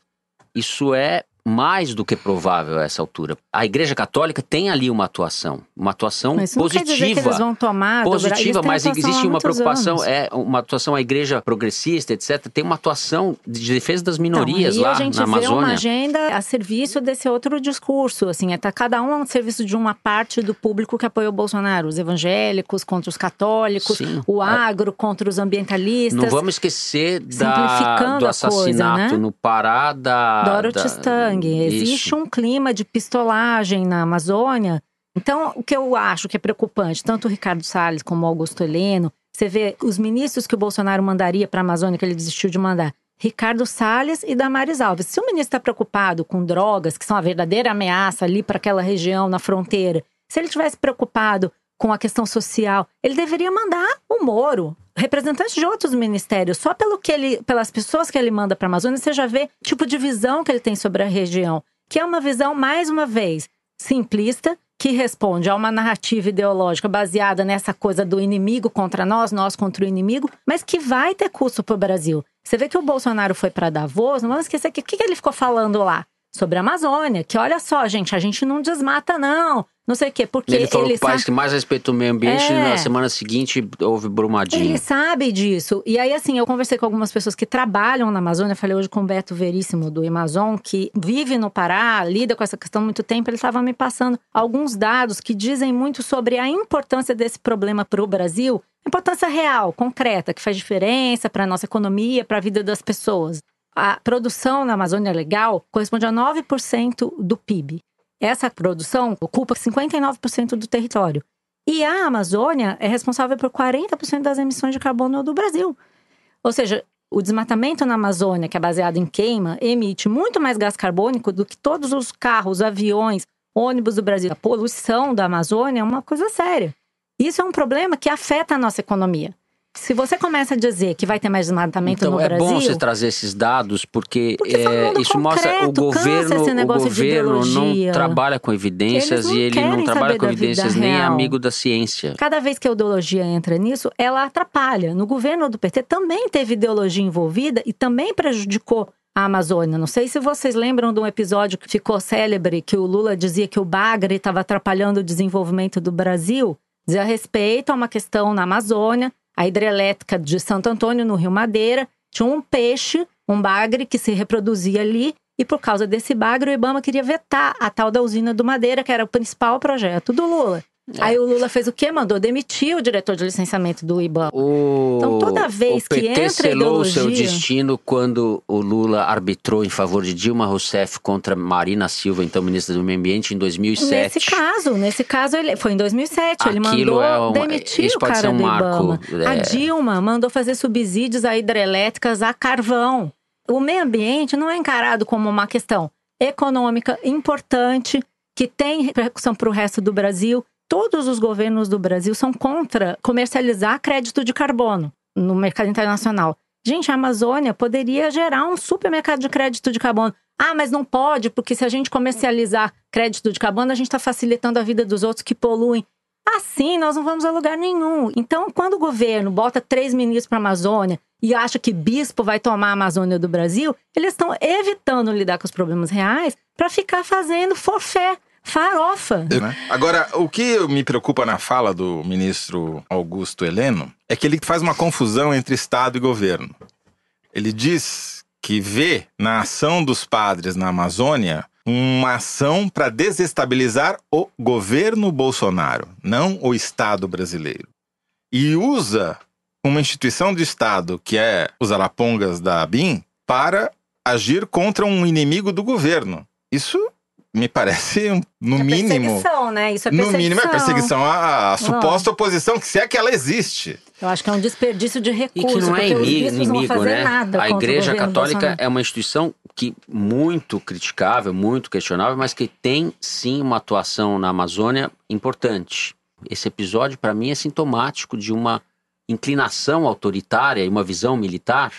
Isso é mais do que provável a essa altura. A Igreja Católica tem ali uma atuação, uma atuação Mas isso não quer dizer que positiva eles vão tomar. positiva, mas existe uma preocupação, anos. é uma atuação a igreja progressista, etc. Tem uma atuação de defesa das minorias Então, lá a gente na vê uma Amazônia. agenda a serviço desse outro discurso, assim, é tá cada um a serviço de uma parte do público que apoia o Bolsonaro, os evangélicos contra os católicos, Sim. o É. agro contra os ambientalistas. Não vamos esquecer da, do assassinato coisa, né? no Pará da. Dorothy da- Stang. Existe Isso. um clima de pistolagem na Amazônia. Então, o que eu acho que é preocupante, tanto o Ricardo Salles como o Augusto Heleno, você vê os ministros que o Bolsonaro mandaria para a Amazônia, que ele desistiu de mandar, Ricardo Salles e Damares Alves. Se o ministro está preocupado com drogas, que são a verdadeira ameaça ali para aquela região na fronteira, se ele tivesse preocupado com a questão social, ele deveria mandar o Moro, representantes de outros ministérios. Só pelo que ele, pelas pessoas que ele manda para a Amazônia, você já vê tipo de visão que ele tem sobre a região, que é uma visão mais uma vez simplista, que responde a uma narrativa ideológica baseada nessa coisa do inimigo contra nós, nós contra o inimigo, mas que vai ter custo para o Brasil. Você vê que o Bolsonaro foi para Davos, não vamos esquecer que o que ele ficou falando lá? Sobre a Amazônia, que olha só, gente, a gente não desmata, não não sei o quê. Porque ele falou ele que o país que mais respeita o meio ambiente, É. na semana seguinte houve Brumadinho. Ele sabe disso. E aí, assim, eu conversei com algumas pessoas que trabalham na Amazônia. Falei hoje com o Beto Veríssimo, do Amazon, que vive no Pará, lida com essa questão há muito tempo. Ele estava me passando alguns dados que dizem muito sobre a importância desse problema para o Brasil. Importância real, concreta, que faz diferença para a nossa economia, para a vida das pessoas. A produção na Amazônia Legal corresponde a 9% do PIB. Essa produção ocupa 59% do território. E a Amazônia é responsável por 40% das emissões de carbono do Brasil. Ou seja, o desmatamento na Amazônia, que é baseado em queima, emite muito mais gás carbônico do que todos os carros, aviões, ônibus do Brasil. A poluição da Amazônia é uma coisa séria. Isso é um problema que afeta a nossa economia. Se você começa a dizer que vai ter mais desmatamento Então no é Brasil. bom você trazer esses dados porque, Porque um é, isso mostra o concreto, governo, o governo não trabalha com evidências e ele não trabalha com evidências nem é amigo da ciência. Cada vez que a ideologia entra nisso, ela atrapalha. No governo do PT também teve ideologia envolvida e também prejudicou a Amazônia. Não sei se vocês lembram de um episódio que ficou célebre, que o Lula dizia que o Bagre estava atrapalhando o desenvolvimento do Brasil. Dizia respeito a uma questão na Amazônia, a hidrelétrica de Santo Antônio, no Rio Madeira, tinha um peixe, um bagre que se reproduzia ali, e por causa desse bagre, o Ibama queria vetar a tal da usina do Madeira, que era o principal projeto do Lula. É. Aí o Lula fez o quê? Mandou demitir o diretor de licenciamento do IBAMA. O, Então, toda vez o que PT entra selou o seu ideologia- destino quando o Lula arbitrou em favor de Dilma Rousseff contra Marina Silva, então ministra do Meio Ambiente, em 2007. Nesse caso, nesse caso, ele foi em 2007. ele Aquilo mandou é um- demitir isso o pode cara ser um do marco, Ibama. é. A Dilma mandou fazer subsídios a hidrelétricas a carvão. O meio ambiente não é encarado como uma questão econômica importante que tem repercussão para o resto do Brasil. Todos os governos do Brasil são contra comercializar crédito de carbono no mercado internacional. Gente, a Amazônia poderia gerar um supermercado de crédito de carbono. Ah, mas não pode, porque se a gente comercializar crédito de carbono, a gente está facilitando a vida dos outros que poluem. Assim, nós não vamos a lugar nenhum. Então, quando o governo bota três ministros para a Amazônia e acha que bispo vai tomar a Amazônia do Brasil, eles estão evitando lidar com os problemas reais para ficar fazendo forfé, farofa. né? Agora, o que me preocupa na fala do ministro Augusto Heleno é que ele faz uma confusão entre Estado e governo. Ele diz que vê na ação dos padres na Amazônia uma ação para desestabilizar o governo Bolsonaro, não o Estado brasileiro. E usa uma instituição do Estado, que é os Arapongas da ABIN, para agir contra um inimigo do governo. Isso me parece, um- no É mínimo. perseguição, né? Isso é No perseguição. mínimo é perseguição à, à suposta oposição, que se é que ela existe. Eu acho que é um desperdício de E recursos. que não é inimigo, bispos não vão inimigo, fazer né? nada A Igreja Católica Bolsonaro. é uma instituição que muito criticável, muito questionável, mas que tem sim uma atuação na Amazônia importante. Esse episódio, para mim, é sintomático de uma inclinação autoritária e uma visão militar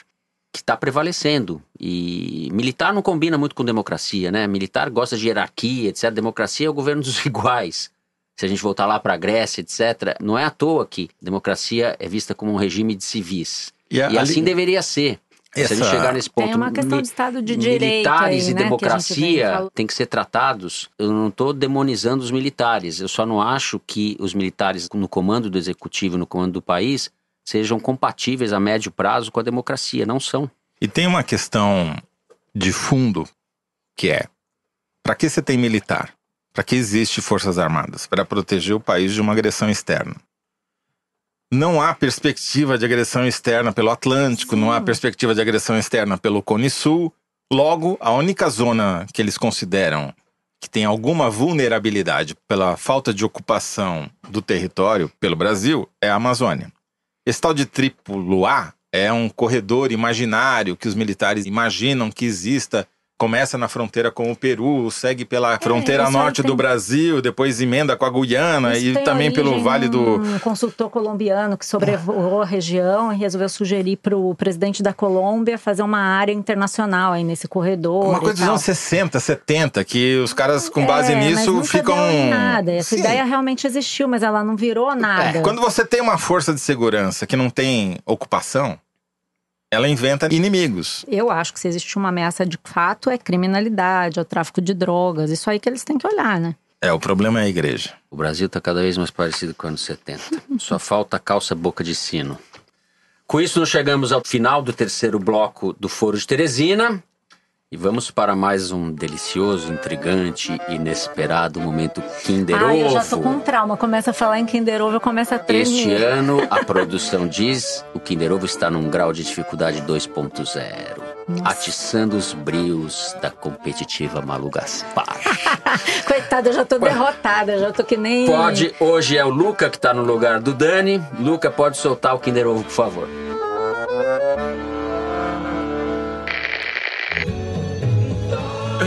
que está prevalecendo. E militar não combina muito com democracia, né? Militar gosta de hierarquia, etc. Democracia é o governo dos iguais. Se a gente voltar lá para a Grécia, etc., não é à toa que democracia é vista como um regime de civis. E, E ali- assim deveria ser. Se a gente Essa- chegar nesse ponto, Tem uma questão mi- de Estado de Direito militares aí, e né, a democracia têm que ser tratados. Eu não estou demonizando os militares. Eu só não acho que os militares no comando do executivo, no comando do país, sejam compatíveis a médio prazo com a democracia. Não são. E tem uma questão de fundo que é: para que você tem militar? Para que existe Forças Armadas? Para proteger o país de uma agressão externa. Não há perspectiva de agressão externa pelo Atlântico, não há Sim. perspectiva de agressão externa pelo Cone Sul. Logo, a única zona que eles consideram que tem alguma vulnerabilidade pela falta de ocupação do território pelo Brasil é a Amazônia. Esse tal de triplo A é um corredor imaginário que os militares imaginam que exista começa na fronteira com o Peru, segue pela fronteira isso norte tem- do Brasil, depois emenda com a Guiana e também pelo Vale do. Um consultor colombiano que sobrevoou a região e resolveu sugerir para o presidente da Colômbia fazer uma área internacional aí nesse corredor. Uma coisa dos anos 60, 70, que os caras, com base É, nisso, ficam. nada. Essa Sim. ideia realmente existiu, mas ela não virou nada. É, quando você tem uma força de segurança que não tem ocupação, ela inventa inimigos. Eu acho que se existe uma ameaça de fato é criminalidade, é o tráfico de drogas. Isso aí que eles têm que olhar, né? É, o problema é a igreja. O Brasil está cada vez mais parecido com os anos 70. Só falta a calça boca de sino. Com isso, nós chegamos ao final do terceiro bloco do Foro de Teresina. E vamos para mais um delicioso, intrigante inesperado momento Kinder Ah, eu já tô Ovo. com um trauma. Começa a falar em Kinder Ovo, eu começo a tremer. Este ano, a produção diz o Kinder Ovo está num grau de dificuldade 2.0, atiçando os brios da competitiva Malu Gaspar. Coitada, eu já tô derrotada, já tô que nem. Pode, hoje é o Luca que tá no lugar do Dani. Luca, pode soltar o Kinder Ovo, por favor.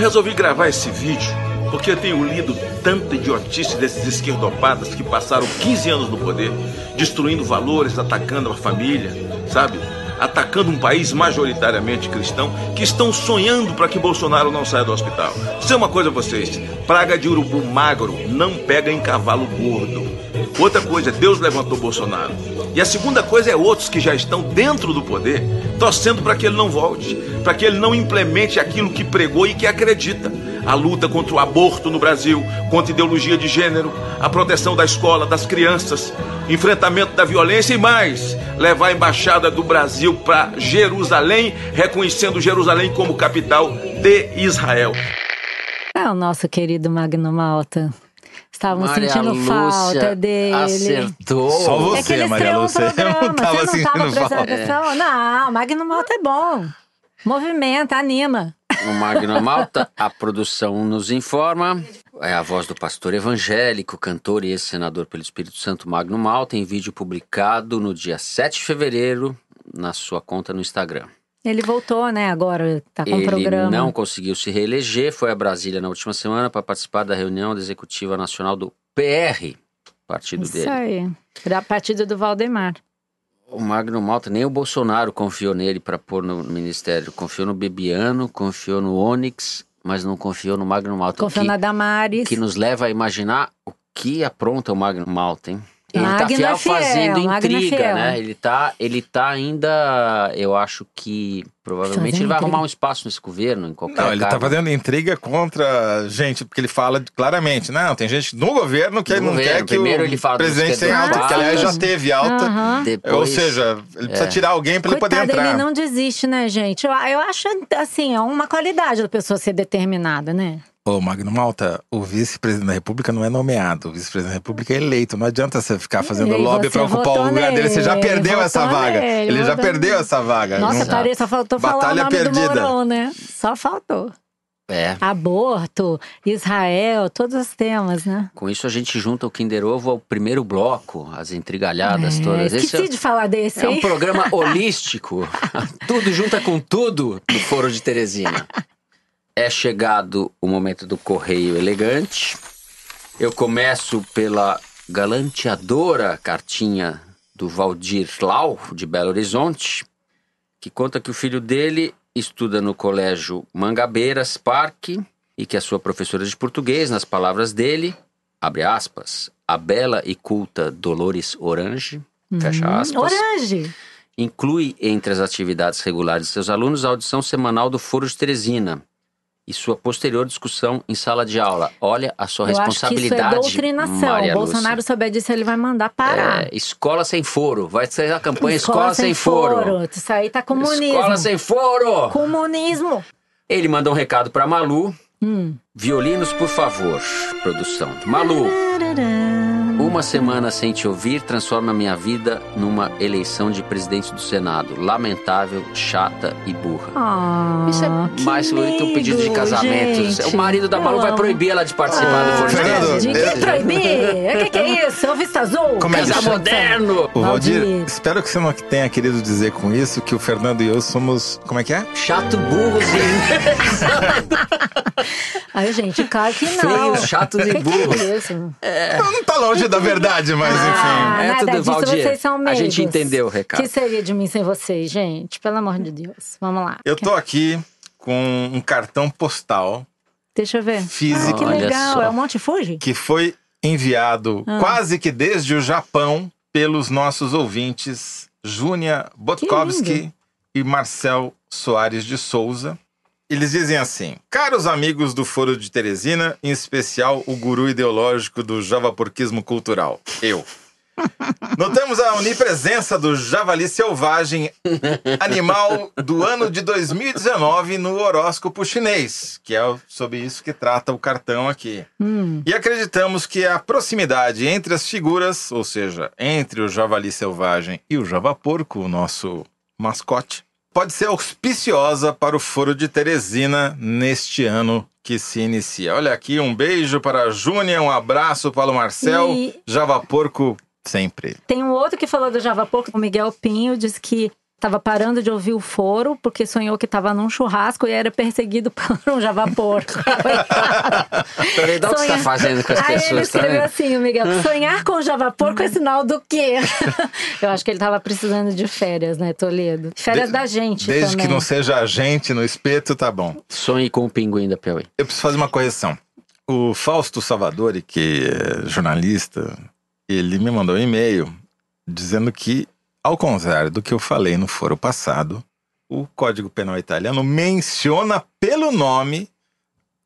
Resolvi gravar esse vídeo porque eu tenho lido tanta idiotice desses esquerdopatas que passaram 15 anos no poder, destruindo valores, atacando a família, sabe? Atacando um país majoritariamente cristão que estão sonhando para que Bolsonaro não saia do hospital. Sei uma coisa a vocês: praga de urubu magro não pega em cavalo gordo. Outra coisa, Deus levantou Bolsonaro. E a segunda coisa é outros que já estão dentro do poder, torcendo para que ele não volte, para que ele não implemente aquilo que pregou e que acredita. A luta contra o aborto no Brasil, contra a ideologia de gênero, a proteção da escola, das crianças, enfrentamento da violência e mais, levar a embaixada do Brasil para Jerusalém, reconhecendo Jerusalém como capital de Israel. É o nosso querido Magno Malta. Estávamos Maria sentindo Lúcia falta dele. Acertou. Só você, é que ele Maria um Lúcia. Eu não tava você não sentindo tava prestando falta. atenção? Não, Magno Malta é bom. Movimenta, anima. O Magno Malta, a produção nos informa. É a voz do pastor evangélico, cantor e ex-senador pelo Espírito Santo Magno Malta, em vídeo publicado no dia 7 de fevereiro na sua conta no Instagram. Ele voltou, né, agora, tá com o Ele programa. não conseguiu se reeleger, foi a Brasília na última semana para participar da reunião da executiva nacional do PR, partido Isso dele. aí. Da partida do Valdemar. O Magno Malta, nem o Bolsonaro confiou nele para pôr no ministério. Confiou no Bebiano, confiou no Onyx, mas não confiou no Magno Malta. Confiou que, na Damares. que nos leva a imaginar o que apronta o Magno Malta, hein? Ele Magno tá fiel fiel, fazendo intriga, fiel. né? Ele tá, ele tá ainda, eu acho que provavelmente Fazendo ele vai intriga. arrumar um espaço nesse governo, em qualquer Não, ele tá cargo. fazendo intriga contra gente, porque ele fala claramente, não, tem gente no governo que No não governo. quer que Primeiro o ele fala presidente tenha alta, que aliás já teve alta. Aham. Depois, Ou seja, ele precisa É. tirar alguém para ele poder entrar. ele não desiste, né, gente? Eu, eu acho, assim, é uma qualidade da pessoa ser determinada, né? Ô, Magno Malta, o vice-presidente da República não é nomeado, o vice-presidente da República é eleito. Não adianta você ficar fazendo E lobby para ocupar o lugar dele. Você já nele, perdeu votou essa vaga. nele, Ele já perdeu nele. essa vaga. Nossa, parei, só faltou falar o Batalha nome perdida. do Mourão, né? Só faltou. é. Aborto, Israel, todos os temas, né? Com isso a gente junta o Kinder Ovo ao primeiro bloco, as intrigalhadas É, todas. Esqueci é, de falar desse, é um hein? programa holístico. tudo junta com tudo do Foro de Teresina. É chegado o momento do correio elegante. Eu começo pela galanteadora cartinha do Valdir Lau, de Belo Horizonte, que conta que o filho dele estuda no colégio Mangabeiras Parque e que a sua professora de português, nas palavras dele, abre aspas, a bela e culta Dolores Orange, fecha aspas, Orange. inclui entre as atividades regulares de seus alunos a audição semanal do Foro de Teresina e sua posterior discussão em sala de aula. Olha a sua Eu acho que isso é responsabilidade, doutrinação. Maria O Bolsonaro Lúcia. souber disso, ele vai mandar parar. É, escola sem foro. Vai ser a campanha Escola, sem, foro. Isso aí tá comunismo. Escola sem foro. Comunismo. Ele manda um recado para Malu. Hum. Violinos, por favor, produção. Malu, uma semana sem te ouvir transforma minha vida numa eleição de presidente do Senado. Lamentável, chata e burra. Ah, Isso é mais bonito um pedido de casamento. gente. O marido da Malu vai proibir ela de participar do Ah, Foro de Fernando. Ninguém proibir. O que, que é isso? É o Vista Azul? Como é que Casar chama? moderno! Ô, Valdir, Valdir. espero que você não tenha querido dizer com isso que o Fernando e eu somos. Como é que é? Chato, burros e Ai, gente, claro que não. Feios, chatos e Que que burros. é isso? Não, não tá longe da verdade, mas Ah, enfim. É nada tudo, disso, Valdir. vocês são A meigos. gente entendeu o recado. que seria de mim sem vocês, gente? Pelo amor de Deus. Vamos lá. Eu tô aqui com um cartão postal Deixa eu ver. Físico. Ah, que legal. só. É o Monte Fuji? que foi enviado Ah. quase que desde o Japão pelos nossos ouvintes Júnia Botkowski e Marcel Soares de Souza. Eles dizem assim: Caros amigos do Foro de Teresina, em especial o guru ideológico do javaporquismo cultural, eu. Notamos a onipresença do javali selvagem, animal do ano de 2019 no horóscopo chinês, que é sobre isso que trata o cartão aqui. Hum. E acreditamos que a proximidade entre as figuras, ou seja, entre o javali selvagem e o javaporco, o nosso mascote, pode ser auspiciosa para o Foro de Teresina neste ano que se inicia. Olha aqui, um beijo para a Júnia, um abraço para o Marcel, E- javaporco sempre. Tem um outro que falou do Java Porco, o Miguel Pinho, disse que estava parando de ouvir o foro porque sonhou que estava num churrasco e era perseguido por um Java Porco. Peraí, dá o que você tá Sonha- fazendo com as Aí ele pessoas, tá escreveu vendo? assim, o Miguel, sonhar com o Java Porco é sinal do quê? Eu acho que ele estava precisando de férias, né, Toledo? Férias De- da gente Desde também. que não seja a gente no espeto, tá bom. Sonhe com o pinguim da Piauí. Eu preciso fazer uma correção. O Fausto Salvadori, que é jornalista, ele me mandou um e-mail dizendo que, ao contrário do que eu falei no foro passado, o Código Penal italiano menciona pelo nome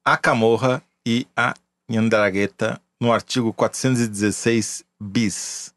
a camorra e a Ndrangheta no artigo 416 bis.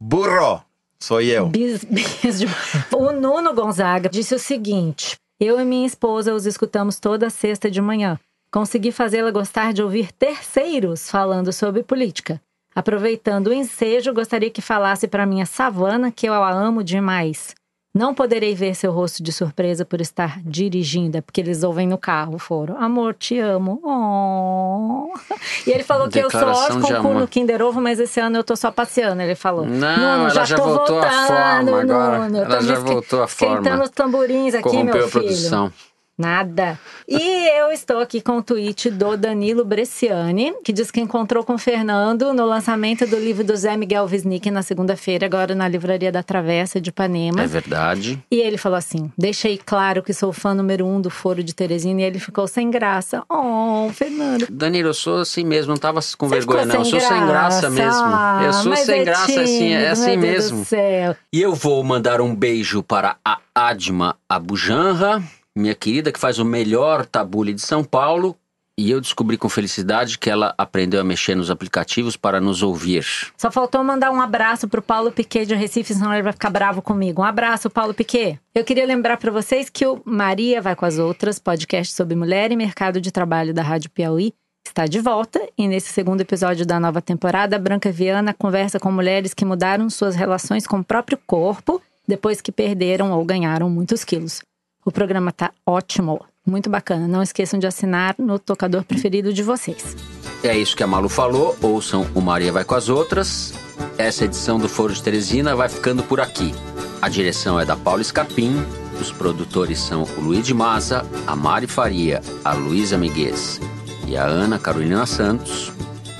Burro, sou eu. Bis- bis de- O Nuno Gonzaga disse o seguinte: Eu e minha esposa os escutamos toda sexta de manhã. Consegui fazê-la gostar de ouvir terceiros falando sobre política. Aproveitando o ensejo, gostaria que falasse para minha savana que eu a amo demais. Não poderei ver seu rosto de surpresa por estar dirigindo, é porque eles ouvem no carro, foram. Amor, te amo. Oh. E ele falou que eu sou ótimo no Kinder Ovo, mas esse ano eu tô só passeando, ele falou. Não, Nuno, ela já tô voltou à voltando, forma agora. Nuno. Ela já voltou à forma. Esquentando os tamborins aqui, Corrompeu meu a filho. produção. Nada. E eu estou aqui com o tweet do Danilo Bresciani, que diz que encontrou com o Fernando no lançamento do livro do Zé Miguel Wisnik na segunda-feira, agora na Livraria da Travessa de Ipanema. É verdade. E ele falou assim: deixei claro que sou fã número um do Foro de Teresina e ele ficou sem graça. Oh, Fernando. Danilo, eu sou assim mesmo, não tava com Você vergonha, não. Eu sou sem graça mesmo. Ah, Eu sou sem é graça, assim, é tímido, assim meu Deus mesmo. E eu vou mandar um beijo para a Adma Abujanra, minha querida, que faz o melhor tabule de São Paulo. E eu descobri com felicidade que ela aprendeu a mexer nos aplicativos para nos ouvir. Só faltou mandar um abraço pro Paulo Piquet de Recife, senão ele vai ficar bravo comigo. Um abraço, Paulo Piquet. Eu queria lembrar para vocês que o Maria Vai com as Outras, podcast sobre mulher e mercado de trabalho da Rádio Piauí, está de volta. E nesse segundo episódio da nova temporada, Branca Viana conversa com mulheres que mudaram suas relações com o próprio corpo depois que perderam ou ganharam muitos quilos. O programa tá ótimo, muito bacana. Não esqueçam de assinar no tocador preferido de vocês. É isso que a Malu falou. Ouçam o Maria Vai com as Outras. Essa edição do Foro de Teresina vai ficando por aqui. A direção é da Paula Escapim. Os produtores são o Luiz de Maza, a Mari Faria, a Luísa Miguez e a Ana Carolina Santos.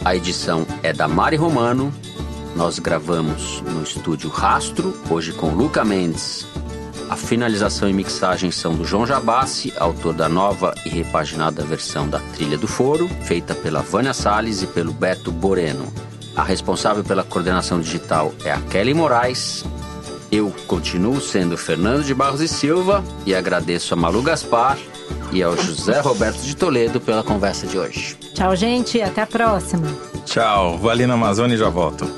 A edição é da Mari Romano. Nós gravamos no estúdio Rastro, hoje com Luca Mendes. A finalização e mixagem são do João Jabassi, autor da nova e repaginada versão da Trilha do Foro, feita pela Vânia Salles e pelo Beto Boreno. A responsável pela coordenação digital é a Kelly Moraes. Eu continuo sendo Fernando de Barros e Silva e agradeço a Malu Gaspar e ao José Roberto de Toledo pela conversa de hoje. Tchau, gente. Até a próxima. Tchau, vou ali na Amazônia e já volto.